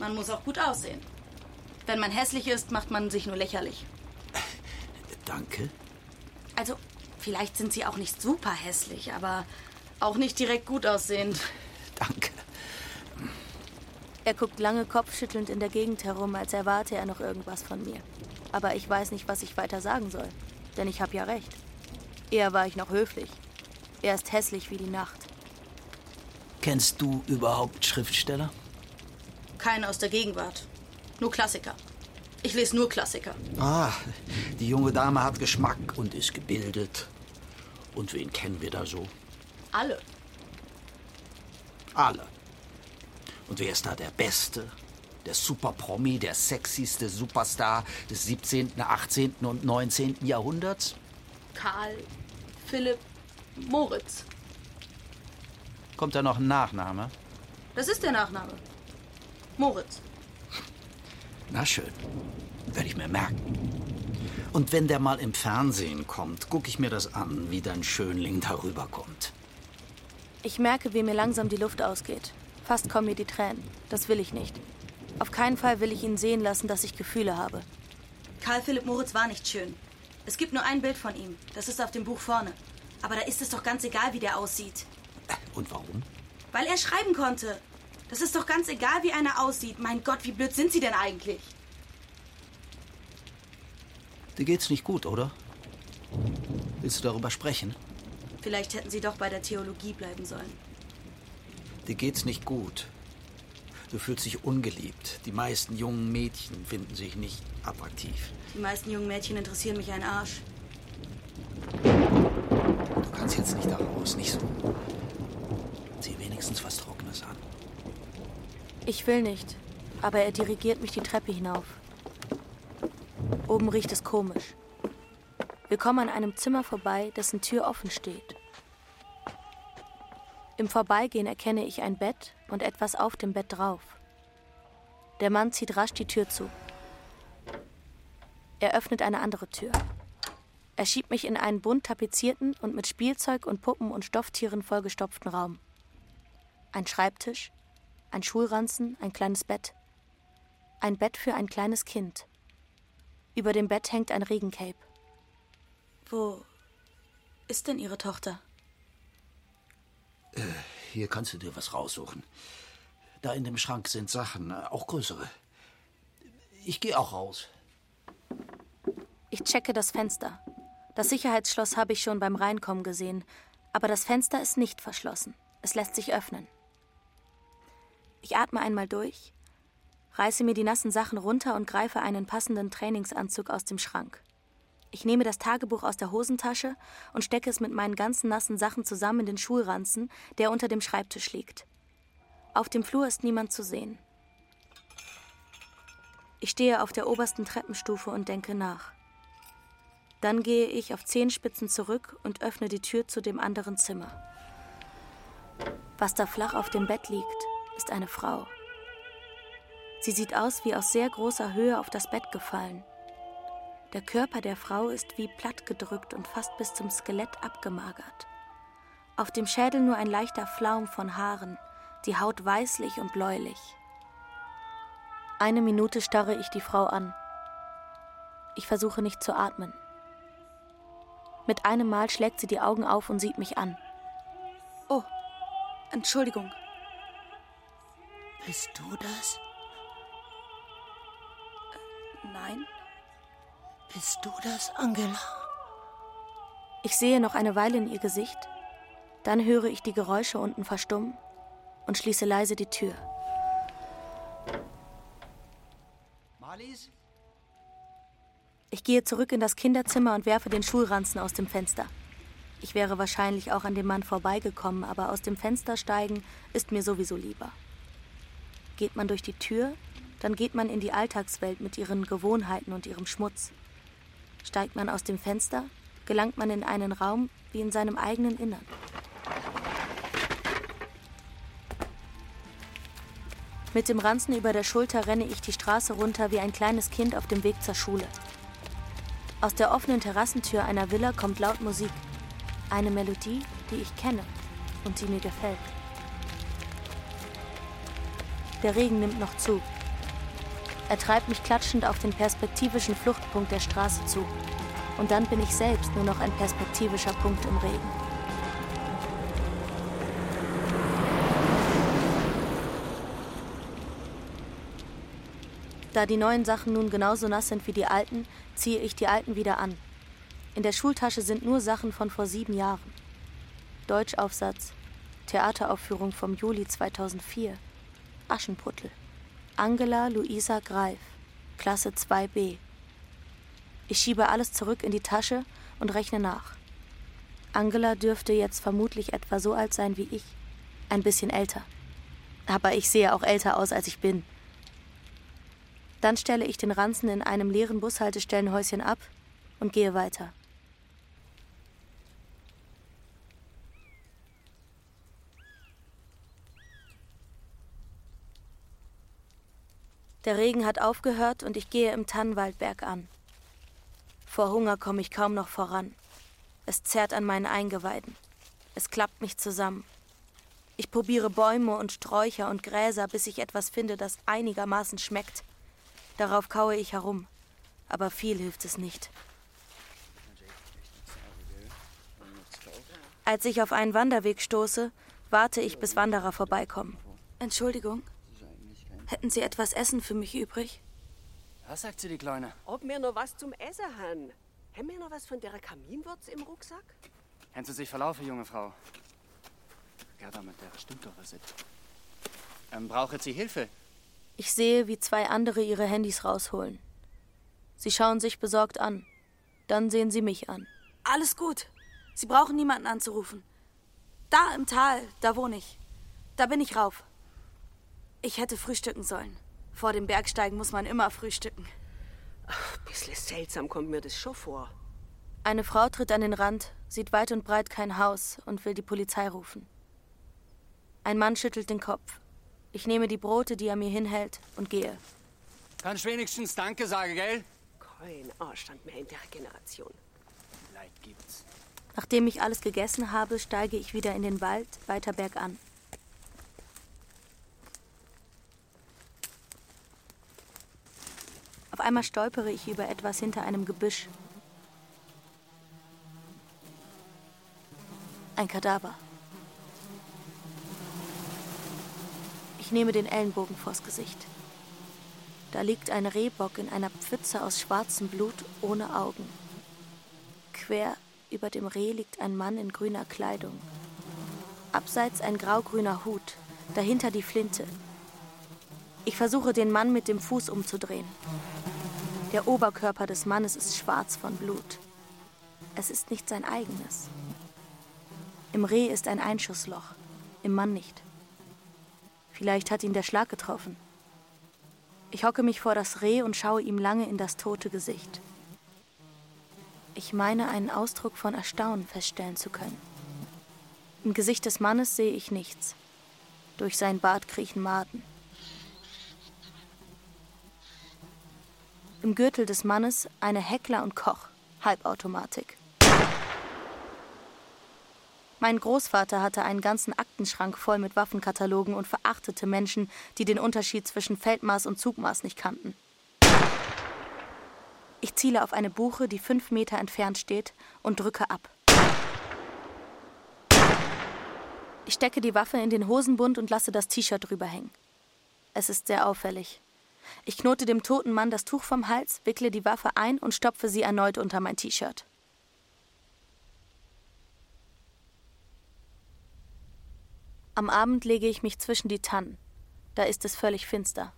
man muss auch gut aussehen. Wenn man hässlich ist, macht man sich nur lächerlich. Danke. Also, vielleicht sind Sie auch nicht super hässlich, aber auch nicht direkt gut aussehend. Danke. Er guckt lange kopfschüttelnd in der Gegend herum, als erwarte er noch irgendwas von mir. Aber ich weiß nicht, was ich weiter sagen soll. Denn ich habe ja recht. Eher war ich noch höflich. Er ist hässlich wie die Nacht. Kennst du überhaupt Schriftsteller? Keiner aus der Gegenwart. Nur Klassiker. Ich lese nur Klassiker. Ah, die junge Dame hat Geschmack und ist gebildet. Und wen kennen wir da so? Alle. Alle. Und wer ist da der Beste? Der Superpromi, der sexyste Superstar des 17., 18. und 19. Jahrhunderts? Karl, Philipp, Moritz. Kommt da noch ein Nachname? Das ist der Nachname. Moritz. Na schön. Werde ich mir merken. Und wenn der mal im Fernsehen kommt, gucke ich mir das an, wie dein Schönling darüber kommt. Ich merke, wie mir langsam die Luft ausgeht. Fast kommen mir die Tränen. Das will ich nicht. Auf keinen Fall will ich ihn sehen lassen, dass ich Gefühle habe. Karl Philipp Moritz war nicht schön. Es gibt nur ein Bild von ihm. Das ist auf dem Buch vorne. Aber da ist es doch ganz egal, wie der aussieht. Und warum? Weil er schreiben konnte. Das ist doch ganz egal, wie einer aussieht. Mein Gott, wie blöd sind Sie denn eigentlich? Dir geht's nicht gut, oder? Willst du darüber sprechen? Vielleicht hätten Sie doch bei der Theologie bleiben sollen. Dir geht's nicht gut. Du fühlst dich ungeliebt. Die meisten jungen Mädchen finden sich nicht attraktiv. Die meisten jungen Mädchen interessieren mich ein Arsch. Du kannst jetzt nicht da raus, nicht so. Zieh wenigstens was Trockenes an. Ich will nicht, aber er dirigiert mich die Treppe hinauf. Oben riecht es komisch. Wir kommen an einem Zimmer vorbei, dessen Tür offen steht. Im Vorbeigehen erkenne ich ein Bett und etwas auf dem Bett drauf. Der Mann zieht rasch die Tür zu. Er öffnet eine andere Tür. Er schiebt mich in einen bunt tapezierten und mit Spielzeug und Puppen und Stofftieren vollgestopften Raum. Ein Schreibtisch, ein Schulranzen, ein kleines Bett. Ein Bett für ein kleines Kind. Über dem Bett hängt ein Regencape. Wo ist denn Ihre Tochter? Äh, hier kannst du dir was raussuchen. Da in dem Schrank sind Sachen, äh, auch größere. Ich gehe auch raus. Ich checke das Fenster. Das Sicherheitsschloss habe ich schon beim Reinkommen gesehen, aber das Fenster ist nicht verschlossen. Es lässt sich öffnen. Ich atme einmal durch, reiße mir die nassen Sachen runter und greife einen passenden Trainingsanzug aus dem Schrank. Ich nehme das Tagebuch aus der Hosentasche und stecke es mit meinen ganzen nassen Sachen zusammen in den Schulranzen, der unter dem Schreibtisch liegt. Auf dem Flur ist niemand zu sehen. Ich stehe auf der obersten Treppenstufe und denke nach. Dann gehe ich auf Zehenspitzen zurück und öffne die Tür zu dem anderen Zimmer. Was da flach auf dem Bett liegt, ist eine Frau. Sie sieht aus wie aus sehr großer Höhe auf das Bett gefallen. Der Körper der Frau ist wie plattgedrückt und fast bis zum Skelett abgemagert. Auf dem Schädel nur ein leichter Flaum von Haaren, die Haut weißlich und bläulich. Eine Minute starre ich die Frau an. Ich versuche nicht zu atmen. Mit einem Mal schlägt sie die Augen auf und sieht mich an. Oh, Entschuldigung. Bist du das? Nein. Bist du das, Angela? Ich sehe noch eine Weile in ihr Gesicht, dann höre ich die Geräusche unten verstummen und schließe leise die Tür. Marlies? Ich gehe zurück in das Kinderzimmer und werfe den Schulranzen aus dem Fenster. Ich wäre wahrscheinlich auch an dem Mann vorbeigekommen, aber aus dem Fenster steigen ist mir sowieso lieber. Geht man durch die Tür, dann geht man in die Alltagswelt mit ihren Gewohnheiten und ihrem Schmutz. Steigt man aus dem Fenster, gelangt man in einen Raum wie in seinem eigenen Innern. Mit dem Ranzen über der Schulter renne ich die Straße runter wie ein kleines Kind auf dem Weg zur Schule. Aus der offenen Terrassentür einer Villa kommt laut Musik. Eine Melodie, die ich kenne und die mir gefällt. Der Regen nimmt noch zu. Er treibt mich klatschend auf den perspektivischen Fluchtpunkt der Straße zu. Und dann bin ich selbst nur noch ein perspektivischer Punkt im Regen. Da die neuen Sachen nun genauso nass sind wie die alten, ziehe ich die alten wieder an. In der Schultasche sind nur Sachen von vor sieben Jahren. Deutschaufsatz, Theateraufführung vom Juli 2004, Aschenputtel. Angela Luisa Greif, Klasse 2b. Ich schiebe alles zurück in die Tasche und rechne nach. Angela dürfte jetzt vermutlich etwa so alt sein wie ich, ein bisschen älter. Aber ich sehe auch älter aus, als ich bin. Dann stelle ich den Ranzen in einem leeren Bushaltestellenhäuschen ab und gehe weiter. Der Regen hat aufgehört und ich gehe im Tannenwaldberg an. Vor Hunger komme ich kaum noch voran. Es zerrt an meinen Eingeweiden. Es klappt mich zusammen. Ich probiere Bäume und Sträucher und Gräser, bis ich etwas finde, das einigermaßen schmeckt. Darauf kaue ich herum. Aber viel hilft es nicht. Als ich auf einen Wanderweg stoße, warte ich, bis Wanderer vorbeikommen. Entschuldigung, hätten Sie etwas Essen für mich übrig? Was sagt sie, die Kleine? Ob wir noch was zum Essen haben? Haben wir noch was von der Kaminwurz im Rucksack? Haben Sie sich verlaufen, junge Frau? Gerda, mit der stimmt doch was nicht. Ähm, brauchen Sie Hilfe? Ich sehe, wie zwei andere ihre Handys rausholen. Sie schauen sich besorgt an. Dann sehen sie mich an. Alles gut. Sie brauchen niemanden anzurufen. Da im Tal, da wohne ich. Da bin ich rauf. Ich hätte frühstücken sollen. Vor dem Bergsteigen muss man immer frühstücken. Ach, bisschen seltsam kommt mir das schon vor. Eine Frau tritt an den Rand, sieht weit und breit kein Haus und will die Polizei rufen. Ein Mann schüttelt den Kopf. Ich nehme die Brote, die er mir hinhält, und gehe. Kannst wenigstens Danke sagen, gell? Kein Anstand mehr in der Generation. Leid gibt's. Nachdem ich alles gegessen habe, steige ich wieder in den Wald, weiter bergan. Auf einmal stolpere ich über etwas hinter einem Gebüsch. Ein Kadaver. Ich nehme den Ellenbogen vors Gesicht. Da liegt ein Rehbock in einer Pfütze aus schwarzem Blut ohne Augen. Quer über dem Reh liegt ein Mann in grüner Kleidung. Abseits ein graugrüner Hut, dahinter die Flinte. Ich versuche, den Mann mit dem Fuß umzudrehen. Der Oberkörper des Mannes ist schwarz von Blut. Es ist nicht sein eigenes. Im Reh ist ein Einschussloch, im Mann nicht. Vielleicht hat ihn der Schlag getroffen. Ich hocke mich vor das Reh und schaue ihm lange in das tote Gesicht. Ich meine, einen Ausdruck von Erstaunen feststellen zu können. Im Gesicht des Mannes sehe ich nichts. Durch sein Bart kriechen Maden. Im Gürtel des Mannes eine Heckler und Koch, Halbautomatik. Mein Großvater hatte einen ganzen Aktenschrank voll mit Waffenkatalogen und verachtete Menschen, die den Unterschied zwischen Feldmaß und Zugmaß nicht kannten. Ich ziele auf eine Buche, die fünf Meter entfernt steht, und drücke ab. Ich stecke die Waffe in den Hosenbund und lasse das T-Shirt drüber hängen. Es ist sehr auffällig. Ich knote dem toten Mann das Tuch vom Hals, wickle die Waffe ein und stopfe sie erneut unter mein T-Shirt. Am Abend lege ich mich zwischen die Tannen. Da ist es völlig finster.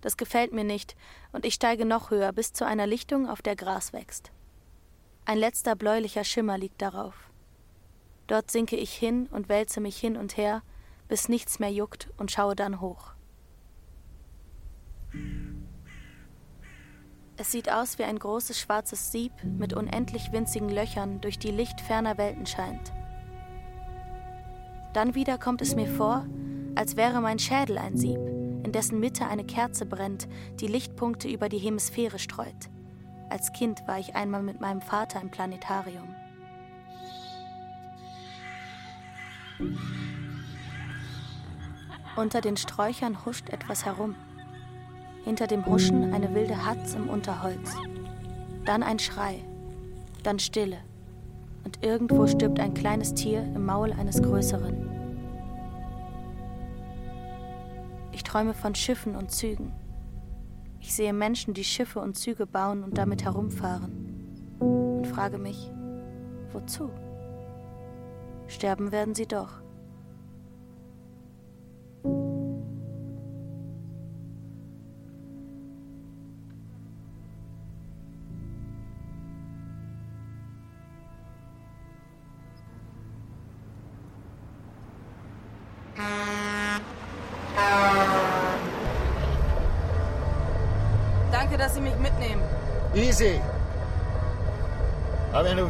Das gefällt mir nicht, und ich steige noch höher bis zu einer Lichtung, auf der Gras wächst. Ein letzter bläulicher Schimmer liegt darauf. Dort sinke ich hin und wälze mich hin und her, bis nichts mehr juckt und schaue dann hoch. Es sieht aus wie ein großes schwarzes Sieb mit unendlich winzigen Löchern, durch die Licht ferner Welten scheint. Dann wieder kommt es mir vor, als wäre mein Schädel ein Sieb, in dessen Mitte eine Kerze brennt, die Lichtpunkte über die Hemisphäre streut. Als Kind war ich einmal mit meinem Vater im Planetarium. Unter den Sträuchern huscht etwas herum. Hinter dem Huschen eine wilde Hatz im Unterholz. Dann ein Schrei. Dann Stille. Und irgendwo stirbt ein kleines Tier im Maul eines größeren. Ich träume von Schiffen und Zügen. Ich sehe Menschen, die Schiffe und Züge bauen und damit herumfahren. Und frage mich, wozu? Sterben werden sie doch.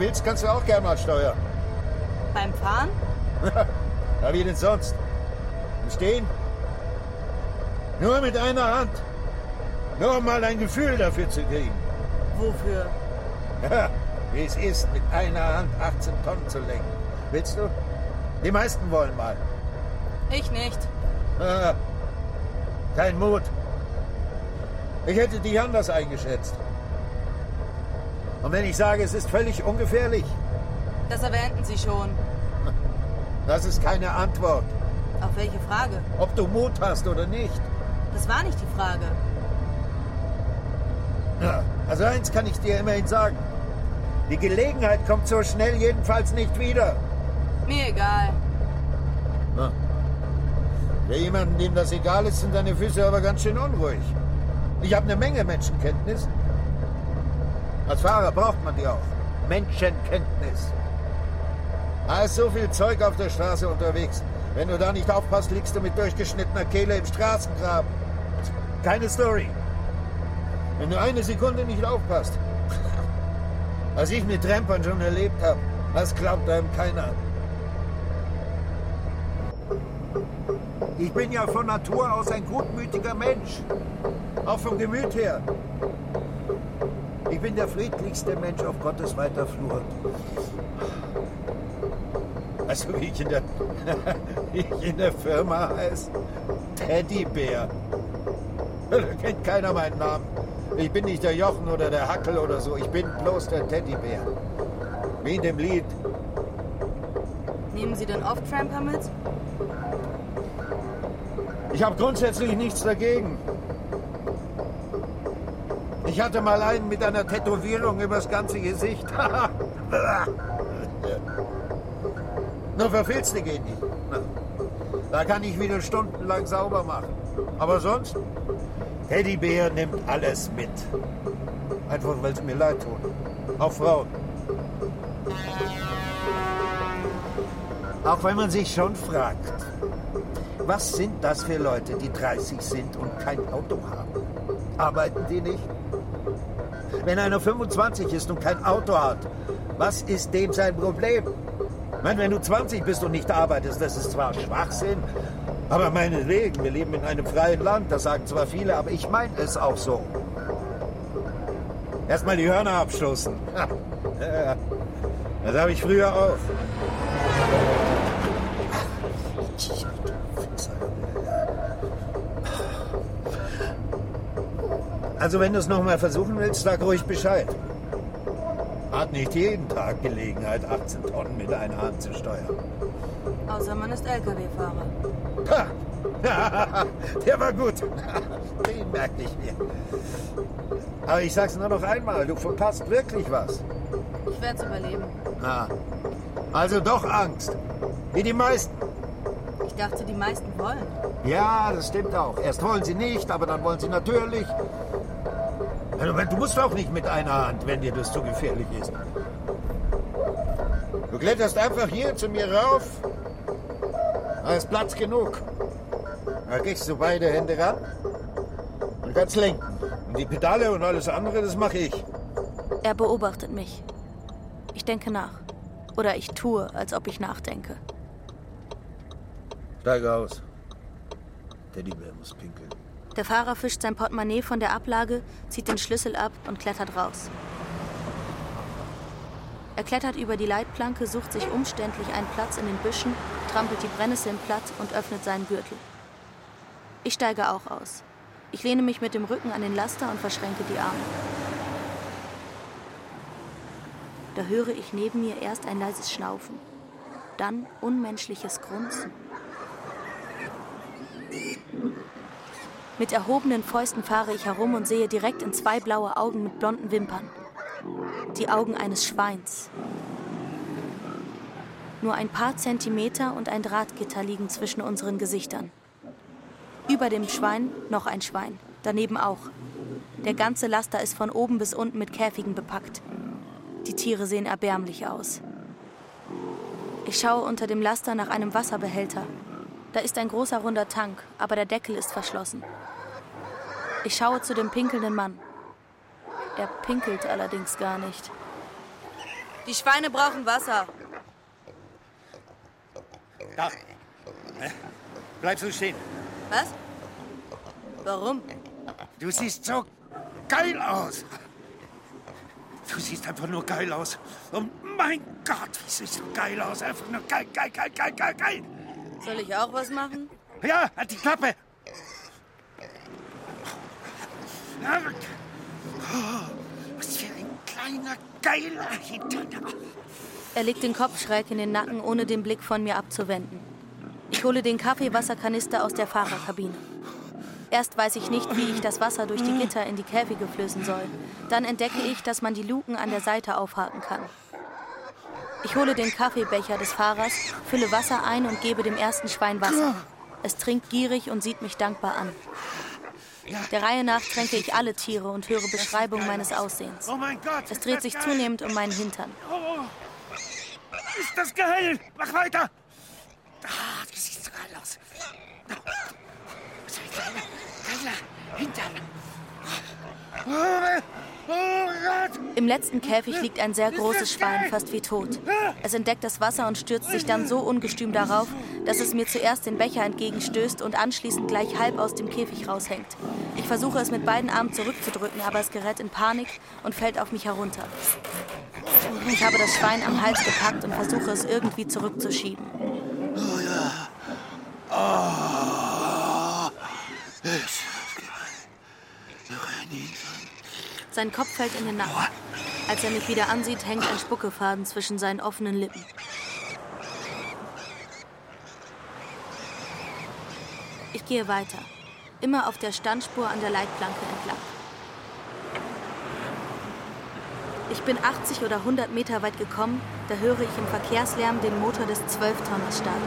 Willst, kannst du auch gern mal steuern. Beim Fahren? Na, wie denn sonst? Im Stehen? Nur mit einer Hand. Nur um mal ein Gefühl dafür zu kriegen. Wofür? Ja, wie es ist, mit einer Hand 18 Tonnen zu lenken. Willst du? Die meisten wollen mal. Ich nicht. Ah, kein Mut. Ich hätte dich anders eingeschätzt. Und wenn ich sage, es ist völlig ungefährlich, Das erwähnten Sie schon. Das ist keine Antwort. Auf welche Frage? Ob du Mut hast oder nicht. Das war nicht die Frage. Ja, also eins kann ich dir immerhin sagen. Die Gelegenheit kommt so schnell jedenfalls nicht wieder. Mir egal. Na. Für jemanden, dem das egal ist, sind deine Füße aber ganz schön unruhig. Ich habe eine Menge Menschenkenntnis. Als Fahrer braucht man die auch. Menschenkenntnis. Da ist so viel Zeug auf der Straße unterwegs. Wenn du da nicht aufpasst, liegst du mit durchgeschnittener Kehle im Straßengraben. Keine Story. Wenn du eine Sekunde nicht aufpasst. Was ich mit Trampern schon erlebt habe, das glaubt einem keiner. Ich bin ja von Natur aus ein gutmütiger Mensch. Auch vom Gemüt her. Ich bin der friedlichste Mensch auf Gottes weiter Flur. Also wie ich in der, wie ich in der Firma heiße? Teddybär. Da kennt keiner meinen Namen. Ich bin nicht der Jochen oder der Hackel oder so. Ich bin bloß der Teddybär. Wie in dem Lied. Nehmen Sie denn oft Tramper mit? Ich habe grundsätzlich nichts dagegen. Ich hatte mal einen mit einer Tätowierung übers ganze Gesicht. Nur verfilzte geht nicht. Da kann ich wieder stundenlang sauber machen. Aber sonst, Teddybär nimmt alles mit. Einfach, weil sie mir leid tun. Auch Frauen. Auch wenn man sich schon fragt, was sind das für Leute, die 30 sind und kein Auto haben? Arbeiten die nicht? Wenn einer 25 ist und kein Auto hat, was ist dem sein Problem? Ich meine, wenn du 20 bist und nicht arbeitest, das ist zwar Schwachsinn, aber meinetwegen, wir leben in einem freien Land, das sagen zwar viele, aber ich meine es auch so. Erstmal die Hörner abstoßen. Das habe ich früher auch. Also wenn du es nochmal versuchen willst, sag ruhig Bescheid. Hat nicht jeden Tag Gelegenheit, 18 Tonnen mit einer Hand zu steuern. Außer man ist LKW-Fahrer. Ha! Der war gut. Den merke ich mir. Aber ich sag's nur noch einmal, du verpasst wirklich was. Ich werde es überleben. Na, also doch Angst. Wie die meisten. Ich dachte, die meisten wollen. Ja, das stimmt auch. Erst wollen sie nicht, aber dann wollen sie natürlich. Du musst auch nicht mit einer Hand, wenn dir das zu gefährlich ist. Du kletterst einfach hier zu mir rauf. Da ist Platz genug. Da gehst du beide Hände ran und kannst lenken. Und die Pedale und alles andere, das mache ich. Er beobachtet mich. Ich denke nach. Oder ich tue, als ob ich nachdenke. Steige aus. Teddybär muss pinkeln. Der Fahrer fischt sein Portemonnaie von der Ablage, zieht den Schlüssel ab und klettert raus. Er klettert über die Leitplanke, sucht sich umständlich einen Platz in den Büschen, trampelt die Brennnesseln platt und öffnet seinen Gürtel. Ich steige auch aus. Ich lehne mich mit dem Rücken an den Laster und verschränke die Arme. Da höre ich neben mir erst ein leises Schnaufen, dann unmenschliches Grunzen. Mit erhobenen Fäusten fahre ich herum und sehe direkt in zwei blaue Augen mit blonden Wimpern. Die Augen eines Schweins. Nur ein paar Zentimeter und ein Drahtgitter liegen zwischen unseren Gesichtern. Über dem Schwein noch ein Schwein, daneben auch. Der ganze Laster ist von oben bis unten mit Käfigen bepackt. Die Tiere sehen erbärmlich aus. Ich schaue unter dem Laster nach einem Wasserbehälter. Da ist ein großer runder Tank, aber der Deckel ist verschlossen. Ich schaue zu dem pinkelnden Mann. Er pinkelt allerdings gar nicht. Die Schweine brauchen Wasser. Da. Bleib so stehen. Was? Warum? Du siehst so geil aus. Du siehst einfach nur geil aus. Oh mein Gott, wie siehst du geil aus. Einfach nur geil, geil, geil, geil, geil, geil. Soll ich auch was machen? Ja, halt die Klappe. Was für ein kleiner, geiler Hintern. Er legt den Kopf schräg in den Nacken, ohne den Blick von mir abzuwenden. Ich hole den Kaffeewasserkanister aus der Fahrerkabine. Erst weiß ich nicht, wie ich das Wasser durch die Gitter in die Käfige flößen soll. Dann entdecke ich, dass man die Luken an der Seite aufhaken kann. Ich hole den Kaffeebecher des Fahrers, fülle Wasser ein und gebe dem ersten Schwein Wasser. Es trinkt gierig und sieht mich dankbar an. Der Reihe nach tränke ich alle Tiere und höre Beschreibungen meines Aussehens. Oh mein Gott! Es dreht sich zunehmend um meinen Hintern. Oh, ist das geil! Mach weiter! Ah, das sieht so geil aus. Geiler Hintern. Oh, oh Gott! Im letzten Käfig liegt ein sehr großes Schwein, fast wie tot. Es entdeckt das Wasser und stürzt sich dann so ungestüm darauf, dass es mir zuerst den Becher entgegenstößt und anschließend gleich halb aus dem Käfig raushängt. Ich versuche es mit beiden Armen zurückzudrücken, aber es gerät in Panik und fällt auf mich herunter. Ich habe das Schwein am Hals gepackt und versuche es irgendwie zurückzuschieben. Oh ja. Oh. Ist Sein Kopf fällt in den Nacken. Als er mich wieder ansieht, hängt ein Spuckefaden zwischen seinen offenen Lippen. Ich gehe weiter, immer auf der Standspur an der Leitplanke entlang. Ich bin 80 oder 100 Meter weit gekommen, da höre ich im Verkehrslärm den Motor des Zwölftonners starten.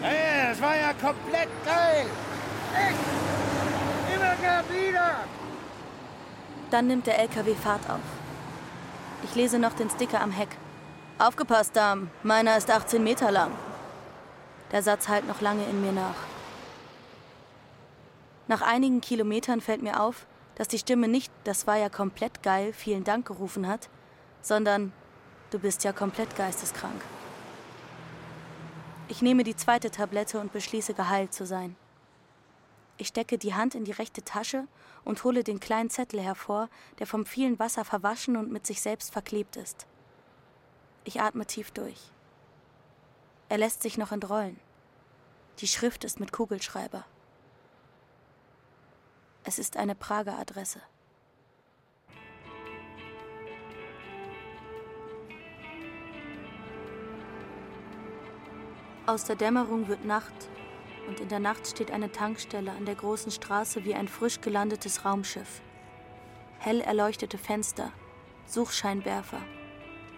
Hey, das war ja komplett geil! Echt! Immer wieder! Dann nimmt der LKW Fahrt auf. Ich lese noch den Sticker am Heck. Aufgepasst, Dame, meiner ist 18 Meter lang. Der Satz hallt noch lange in mir nach. Nach einigen Kilometern fällt mir auf, dass die Stimme nicht, das war ja komplett geil, vielen Dank gerufen hat, sondern du bist ja komplett geisteskrank. Ich nehme die zweite Tablette und beschließe geheilt zu sein. Ich stecke die Hand in die rechte Tasche und hole den kleinen Zettel hervor, der vom vielen Wasser verwaschen und mit sich selbst verklebt ist. Ich atme tief durch. Er lässt sich noch entrollen. Die Schrift ist mit Kugelschreiber. Es ist eine Prager Adresse. Aus der Dämmerung wird Nacht und in der Nacht steht eine Tankstelle an der großen Straße wie ein frisch gelandetes Raumschiff. Hell erleuchtete Fenster, Suchscheinwerfer,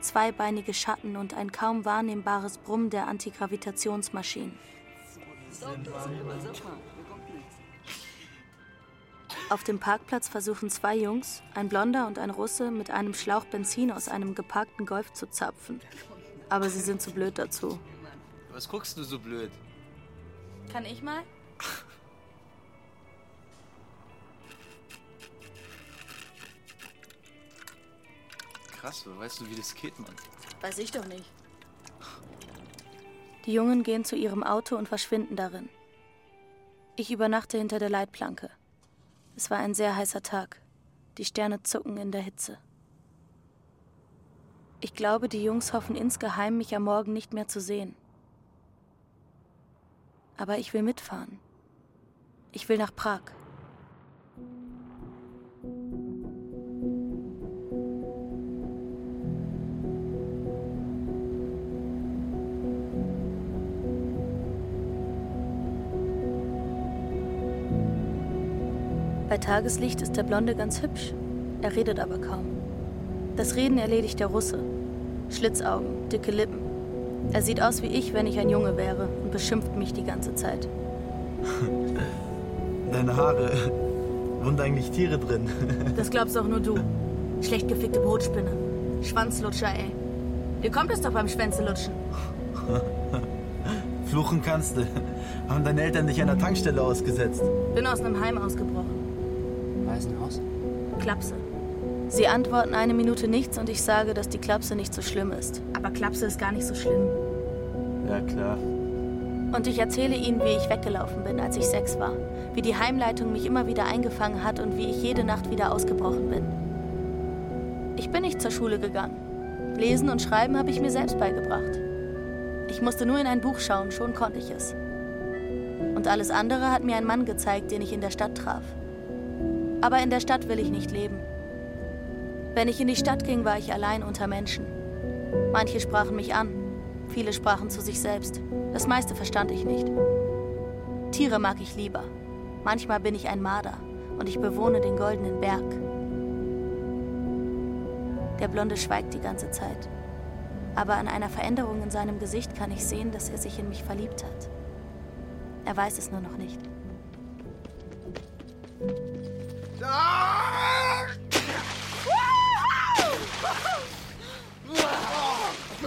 zweibeinige Schatten und ein kaum wahrnehmbares Brummen der Antigravitationsmaschinen. Auf dem Parkplatz versuchen zwei Jungs, ein Blonder und ein Russe, mit einem Schlauch Benzin aus einem geparkten Golf zu zapfen. Aber sie sind zu blöd dazu. Was guckst du so blöd? Kann ich mal? Krass, wo weißt du, wie das geht, Mann? Weiß ich doch nicht. Die Jungen gehen zu ihrem Auto und verschwinden darin. Ich übernachte hinter der Leitplanke. Es war ein sehr heißer Tag. Die Sterne zucken in der Hitze. Ich glaube, die Jungs hoffen insgeheim, mich am Morgen nicht mehr zu sehen. Aber ich will mitfahren. Ich will nach Prag. Bei Tageslicht ist der Blonde ganz hübsch. Er redet aber kaum. Das Reden erledigt der Russe. Schlitzaugen, dicke Lippen. Er sieht aus wie ich, wenn ich ein Junge wäre und beschimpft mich die ganze Zeit. Deine Haare. Wohnen eigentlich Tiere drin? Das glaubst auch nur du. Schlecht gefickte Brotspinne. Schwanzlutscher, ey. Dir kommt es doch beim Schwänzelutschen. Fluchen kannst du. Haben deine Eltern dich an der Tankstelle ausgesetzt? Bin aus einem Heim ausgebrochen. Waisenhaus? Klapse. Sie antworten eine Minute nichts und ich sage, dass die Klapse nicht so schlimm ist. Aber Klapse ist gar nicht so schlimm. Ja, klar. Und ich erzähle ihnen, wie ich weggelaufen bin, als ich sechs war. Wie die Heimleitung mich immer wieder eingefangen hat und wie ich jede Nacht wieder ausgebrochen bin. Ich bin nicht zur Schule gegangen. Lesen und Schreiben habe ich mir selbst beigebracht. Ich musste nur in ein Buch schauen, schon konnte ich es. Und alles andere hat mir ein Mann gezeigt, den ich in der Stadt traf. Aber in der Stadt will ich nicht leben. Wenn ich in die Stadt ging, war ich allein unter Menschen. Manche sprachen mich an, viele sprachen zu sich selbst. Das meiste verstand ich nicht. Tiere mag ich lieber. Manchmal bin ich ein Marder und ich bewohne den goldenen Berg. Der Blonde schweigt die ganze Zeit. Aber an einer Veränderung in seinem Gesicht kann ich sehen, dass er sich in mich verliebt hat. Er weiß es nur noch nicht.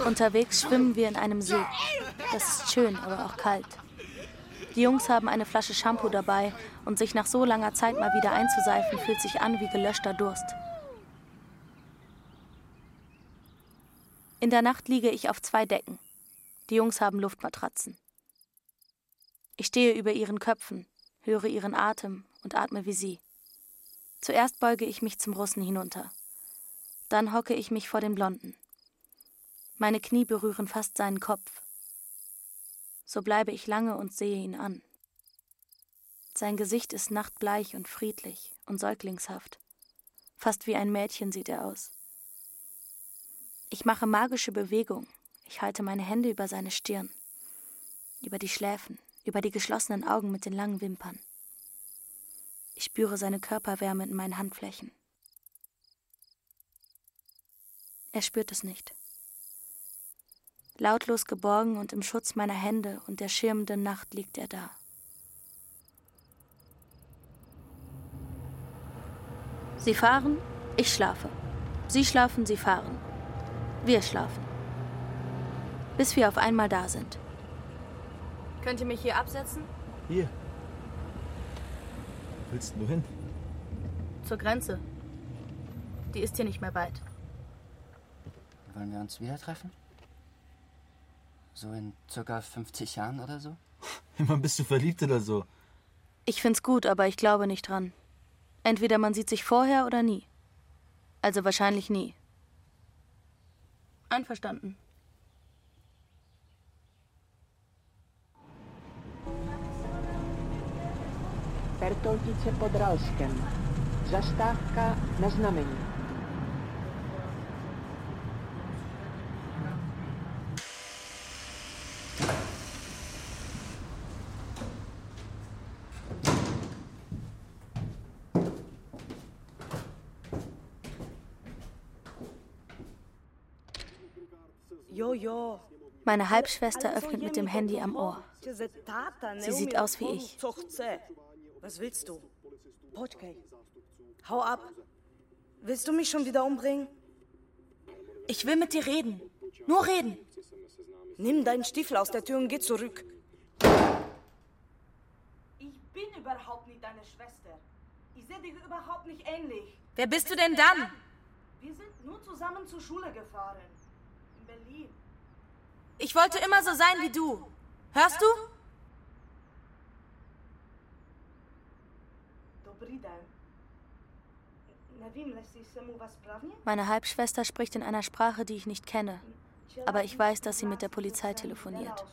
Unterwegs schwimmen wir in einem See. Das ist schön, aber auch kalt. Die Jungs haben eine Flasche Shampoo dabei und sich nach so langer Zeit mal wieder einzuseifen, fühlt sich an wie gelöschter Durst. In der Nacht liege ich auf zwei Decken. Die Jungs haben Luftmatratzen. Ich stehe über ihren Köpfen, höre ihren Atem und atme wie sie. Zuerst beuge ich mich zum Russen hinunter. Dann hocke ich mich vor den Blonden. Meine Knie berühren fast seinen Kopf. So bleibe ich lange und sehe ihn an. Sein Gesicht ist nachtbleich und friedlich und säuglingshaft. Fast wie ein Mädchen sieht er aus. Ich mache magische Bewegungen. Ich halte meine Hände über seine Stirn, über die Schläfen, über die geschlossenen Augen mit den langen Wimpern. Ich spüre seine Körperwärme in meinen Handflächen. Er spürt es nicht. Lautlos geborgen und im Schutz meiner Hände und der schirmenden Nacht liegt er da. Sie fahren, ich schlafe. Sie schlafen, sie fahren. Wir schlafen. Bis wir auf einmal da sind. Könnt ihr mich hier absetzen? Hier. Willst du hin? Zur Grenze. Die ist hier nicht mehr weit. Wollen wir uns wieder treffen? So in circa 50 Jahren oder so? Immer bist du verliebt oder so? Ich find's gut, aber ich glaube nicht dran. Entweder man sieht sich vorher oder nie. Also wahrscheinlich nie. Einverstanden. Bertoltice pod. Zastávka na znamení. Meine Halbschwester öffnet mit dem Handy am Ohr. Sie sieht aus wie ich. Was willst du? Počkej. Hau ab. Willst du mich schon wieder umbringen? Ich will mit dir reden. Nur reden. Nimm deinen Stiefel aus der Tür und geh zurück. Ich bin überhaupt nicht deine Schwester. Ich sehe dich überhaupt nicht ähnlich. Wer bist du denn dann? Wir sind nur zusammen zur Schule gefahren. In Berlin. Ich wollte immer so sein wie du. Hörst du? Meine Halbschwester spricht in einer Sprache, die ich nicht kenne. Aber ich weiß, dass sie mit der Polizei telefoniert.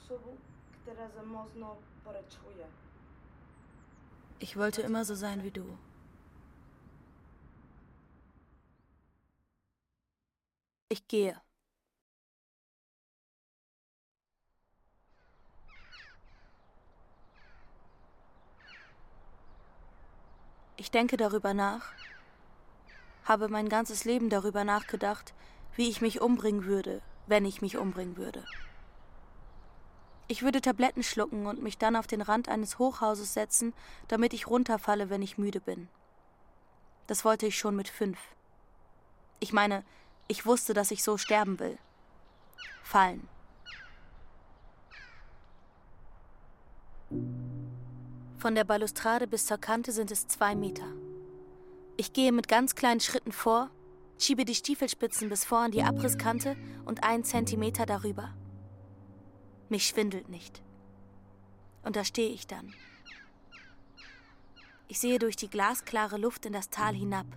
Ich wollte immer so sein wie du. Ich gehe. Ich denke darüber nach, habe mein ganzes Leben darüber nachgedacht, wie ich mich umbringen würde, wenn ich mich umbringen würde. Ich würde Tabletten schlucken und mich dann auf den Rand eines Hochhauses setzen, damit ich runterfalle, wenn ich müde bin. Das wollte ich schon mit fünf. Ich meine, ich wusste, dass ich so sterben will. Fallen. Von der Balustrade bis zur Kante sind es zwei Meter. Ich gehe mit ganz kleinen Schritten vor, schiebe die Stiefelspitzen bis vor an die Abrisskante und einen Zentimeter darüber. Mich schwindelt nicht. Und da stehe ich dann. Ich sehe durch die glasklare Luft in das Tal hinab,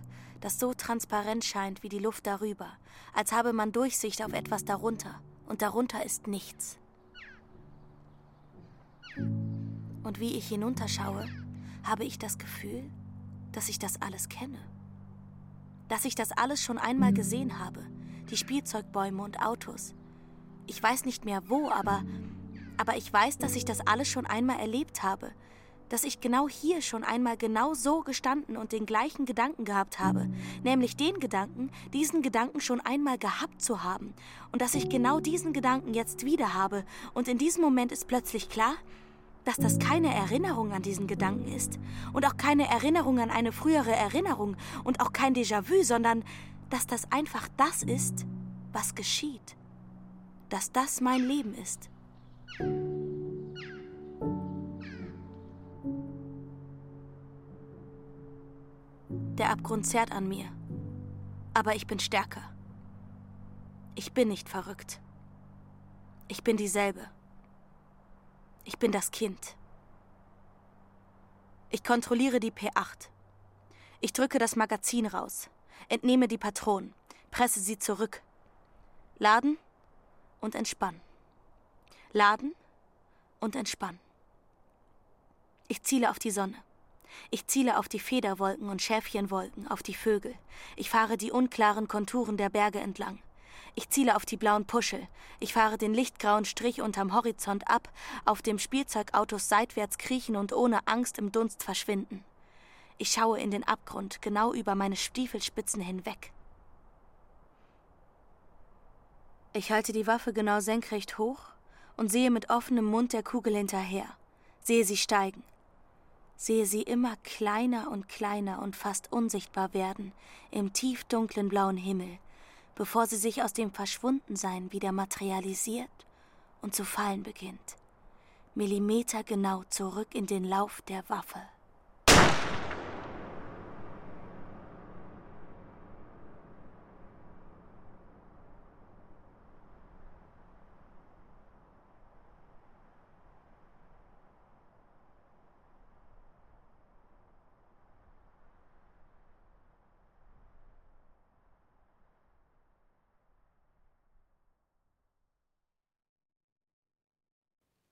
das so transparent scheint wie die Luft darüber, als habe man Durchsicht auf etwas darunter, und darunter ist nichts. Und wie ich hinunterschaue, habe ich das Gefühl, dass ich das alles kenne. dass ich das alles schon einmal gesehen habe. Die Spielzeugbäume und Autos. Ich weiß nicht mehr wo, aber, aber ich weiß, dass ich das alles schon einmal erlebt habe. Dass ich genau hier schon einmal genau so gestanden und den gleichen Gedanken gehabt habe. Nämlich den Gedanken, diesen Gedanken schon einmal gehabt zu haben. Und dass ich genau diesen Gedanken jetzt wieder habe. Und in diesem Moment ist plötzlich klar, dass das keine Erinnerung an diesen Gedanken ist und auch keine Erinnerung an eine frühere Erinnerung und auch kein Déjà-vu, sondern dass das einfach das ist, was geschieht. Dass das mein Leben ist. Der Abgrund zerrt an mir, aber ich bin stärker. Ich bin nicht verrückt. Ich bin dieselbe. Ich bin das Kind. Ich kontrolliere die P8. Ich drücke das Magazin raus, entnehme die Patronen, presse sie zurück. Laden und entspannen. Laden und entspannen. Ich ziele auf die Sonne. Ich ziele auf die Federwolken und Schäfchenwolken, auf die Vögel. Ich fahre die unklaren Konturen der Berge entlang. Ich ziele auf die blauen Puschel. Ich fahre den lichtgrauen Strich unterm Horizont ab, auf dem Spielzeugautos seitwärts kriechen und ohne Angst im Dunst verschwinden. Ich schaue in den Abgrund, genau über meine Stiefelspitzen hinweg. Ich halte die Waffe genau senkrecht hoch und sehe mit offenem Mund der Kugel hinterher. Sehe sie steigen. Sehe sie immer kleiner und kleiner und fast unsichtbar werden im tiefdunklen blauen Himmel, bevor sie sich aus dem Verschwundensein wieder materialisiert und zu fallen beginnt. Millimetergenau zurück in den Lauf der Waffe.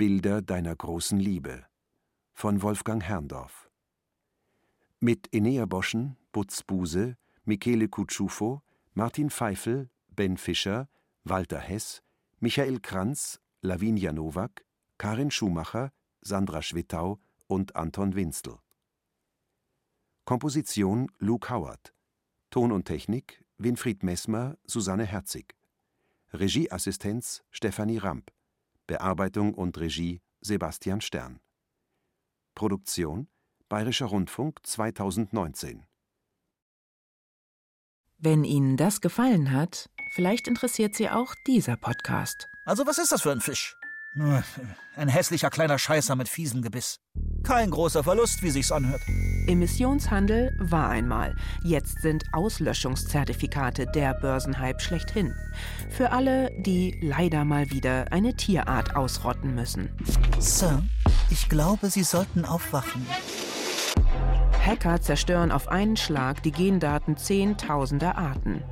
Bilder deiner großen Liebe von Wolfgang Herrndorf. Mit Enea Boschen, Butz Buse, Michele Kutschufo, Martin Pfeifel, Ben Fischer, Walter Hess, Michael Kranz, Lavinia Nowak, Karin Schumacher, Sandra Schwittau und Anton Winstel. Komposition Luke Howard. Ton und Technik Winfried Messmer, Susanne Herzig. Regieassistenz Stefanie Ramp. Bearbeitung und Regie Sebastian Stern. Produktion Bayerischer Rundfunk 2019. Wenn Ihnen das gefallen hat, vielleicht interessiert Sie auch dieser Podcast. Also was ist das für ein Fisch? Ein hässlicher kleiner Scheißer mit fiesem Gebiss. Kein großer Verlust, wie sich's anhört. Emissionshandel war einmal. Jetzt sind Auslöschungszertifikate der Börsenhype schlechthin. Für alle, die leider mal wieder eine Tierart ausrotten müssen. Sir, ich glaube, Sie sollten aufwachen. Hacker zerstören auf einen Schlag die Gendaten zehntausender Arten.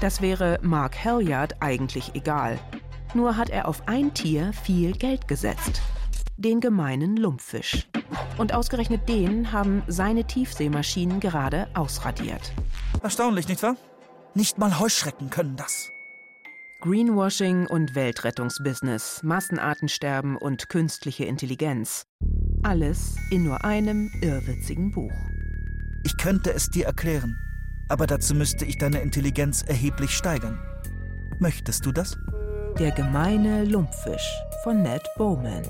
Das wäre Mark Halliard eigentlich egal. Nur hat er auf ein Tier viel Geld gesetzt. Den gemeinen Lumpfisch. Und ausgerechnet den haben seine Tiefseemaschinen gerade ausradiert. Erstaunlich, nicht wahr? Nicht mal Heuschrecken können das. Greenwashing und Weltrettungsbusiness, Massenartensterben und künstliche Intelligenz. Alles in nur einem irrwitzigen Buch. Ich könnte es dir erklären, aber dazu müsste ich deine Intelligenz erheblich steigern. Möchtest du das? Der gemeine Lumpfisch von Ned Bowman.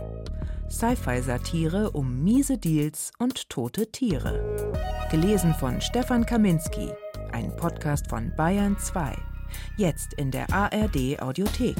Sci-Fi-Satire um miese Deals und tote Tiere. Gelesen von Stefan Kaminski. Ein Podcast von Bayern 2. Jetzt in der ARD Audiothek.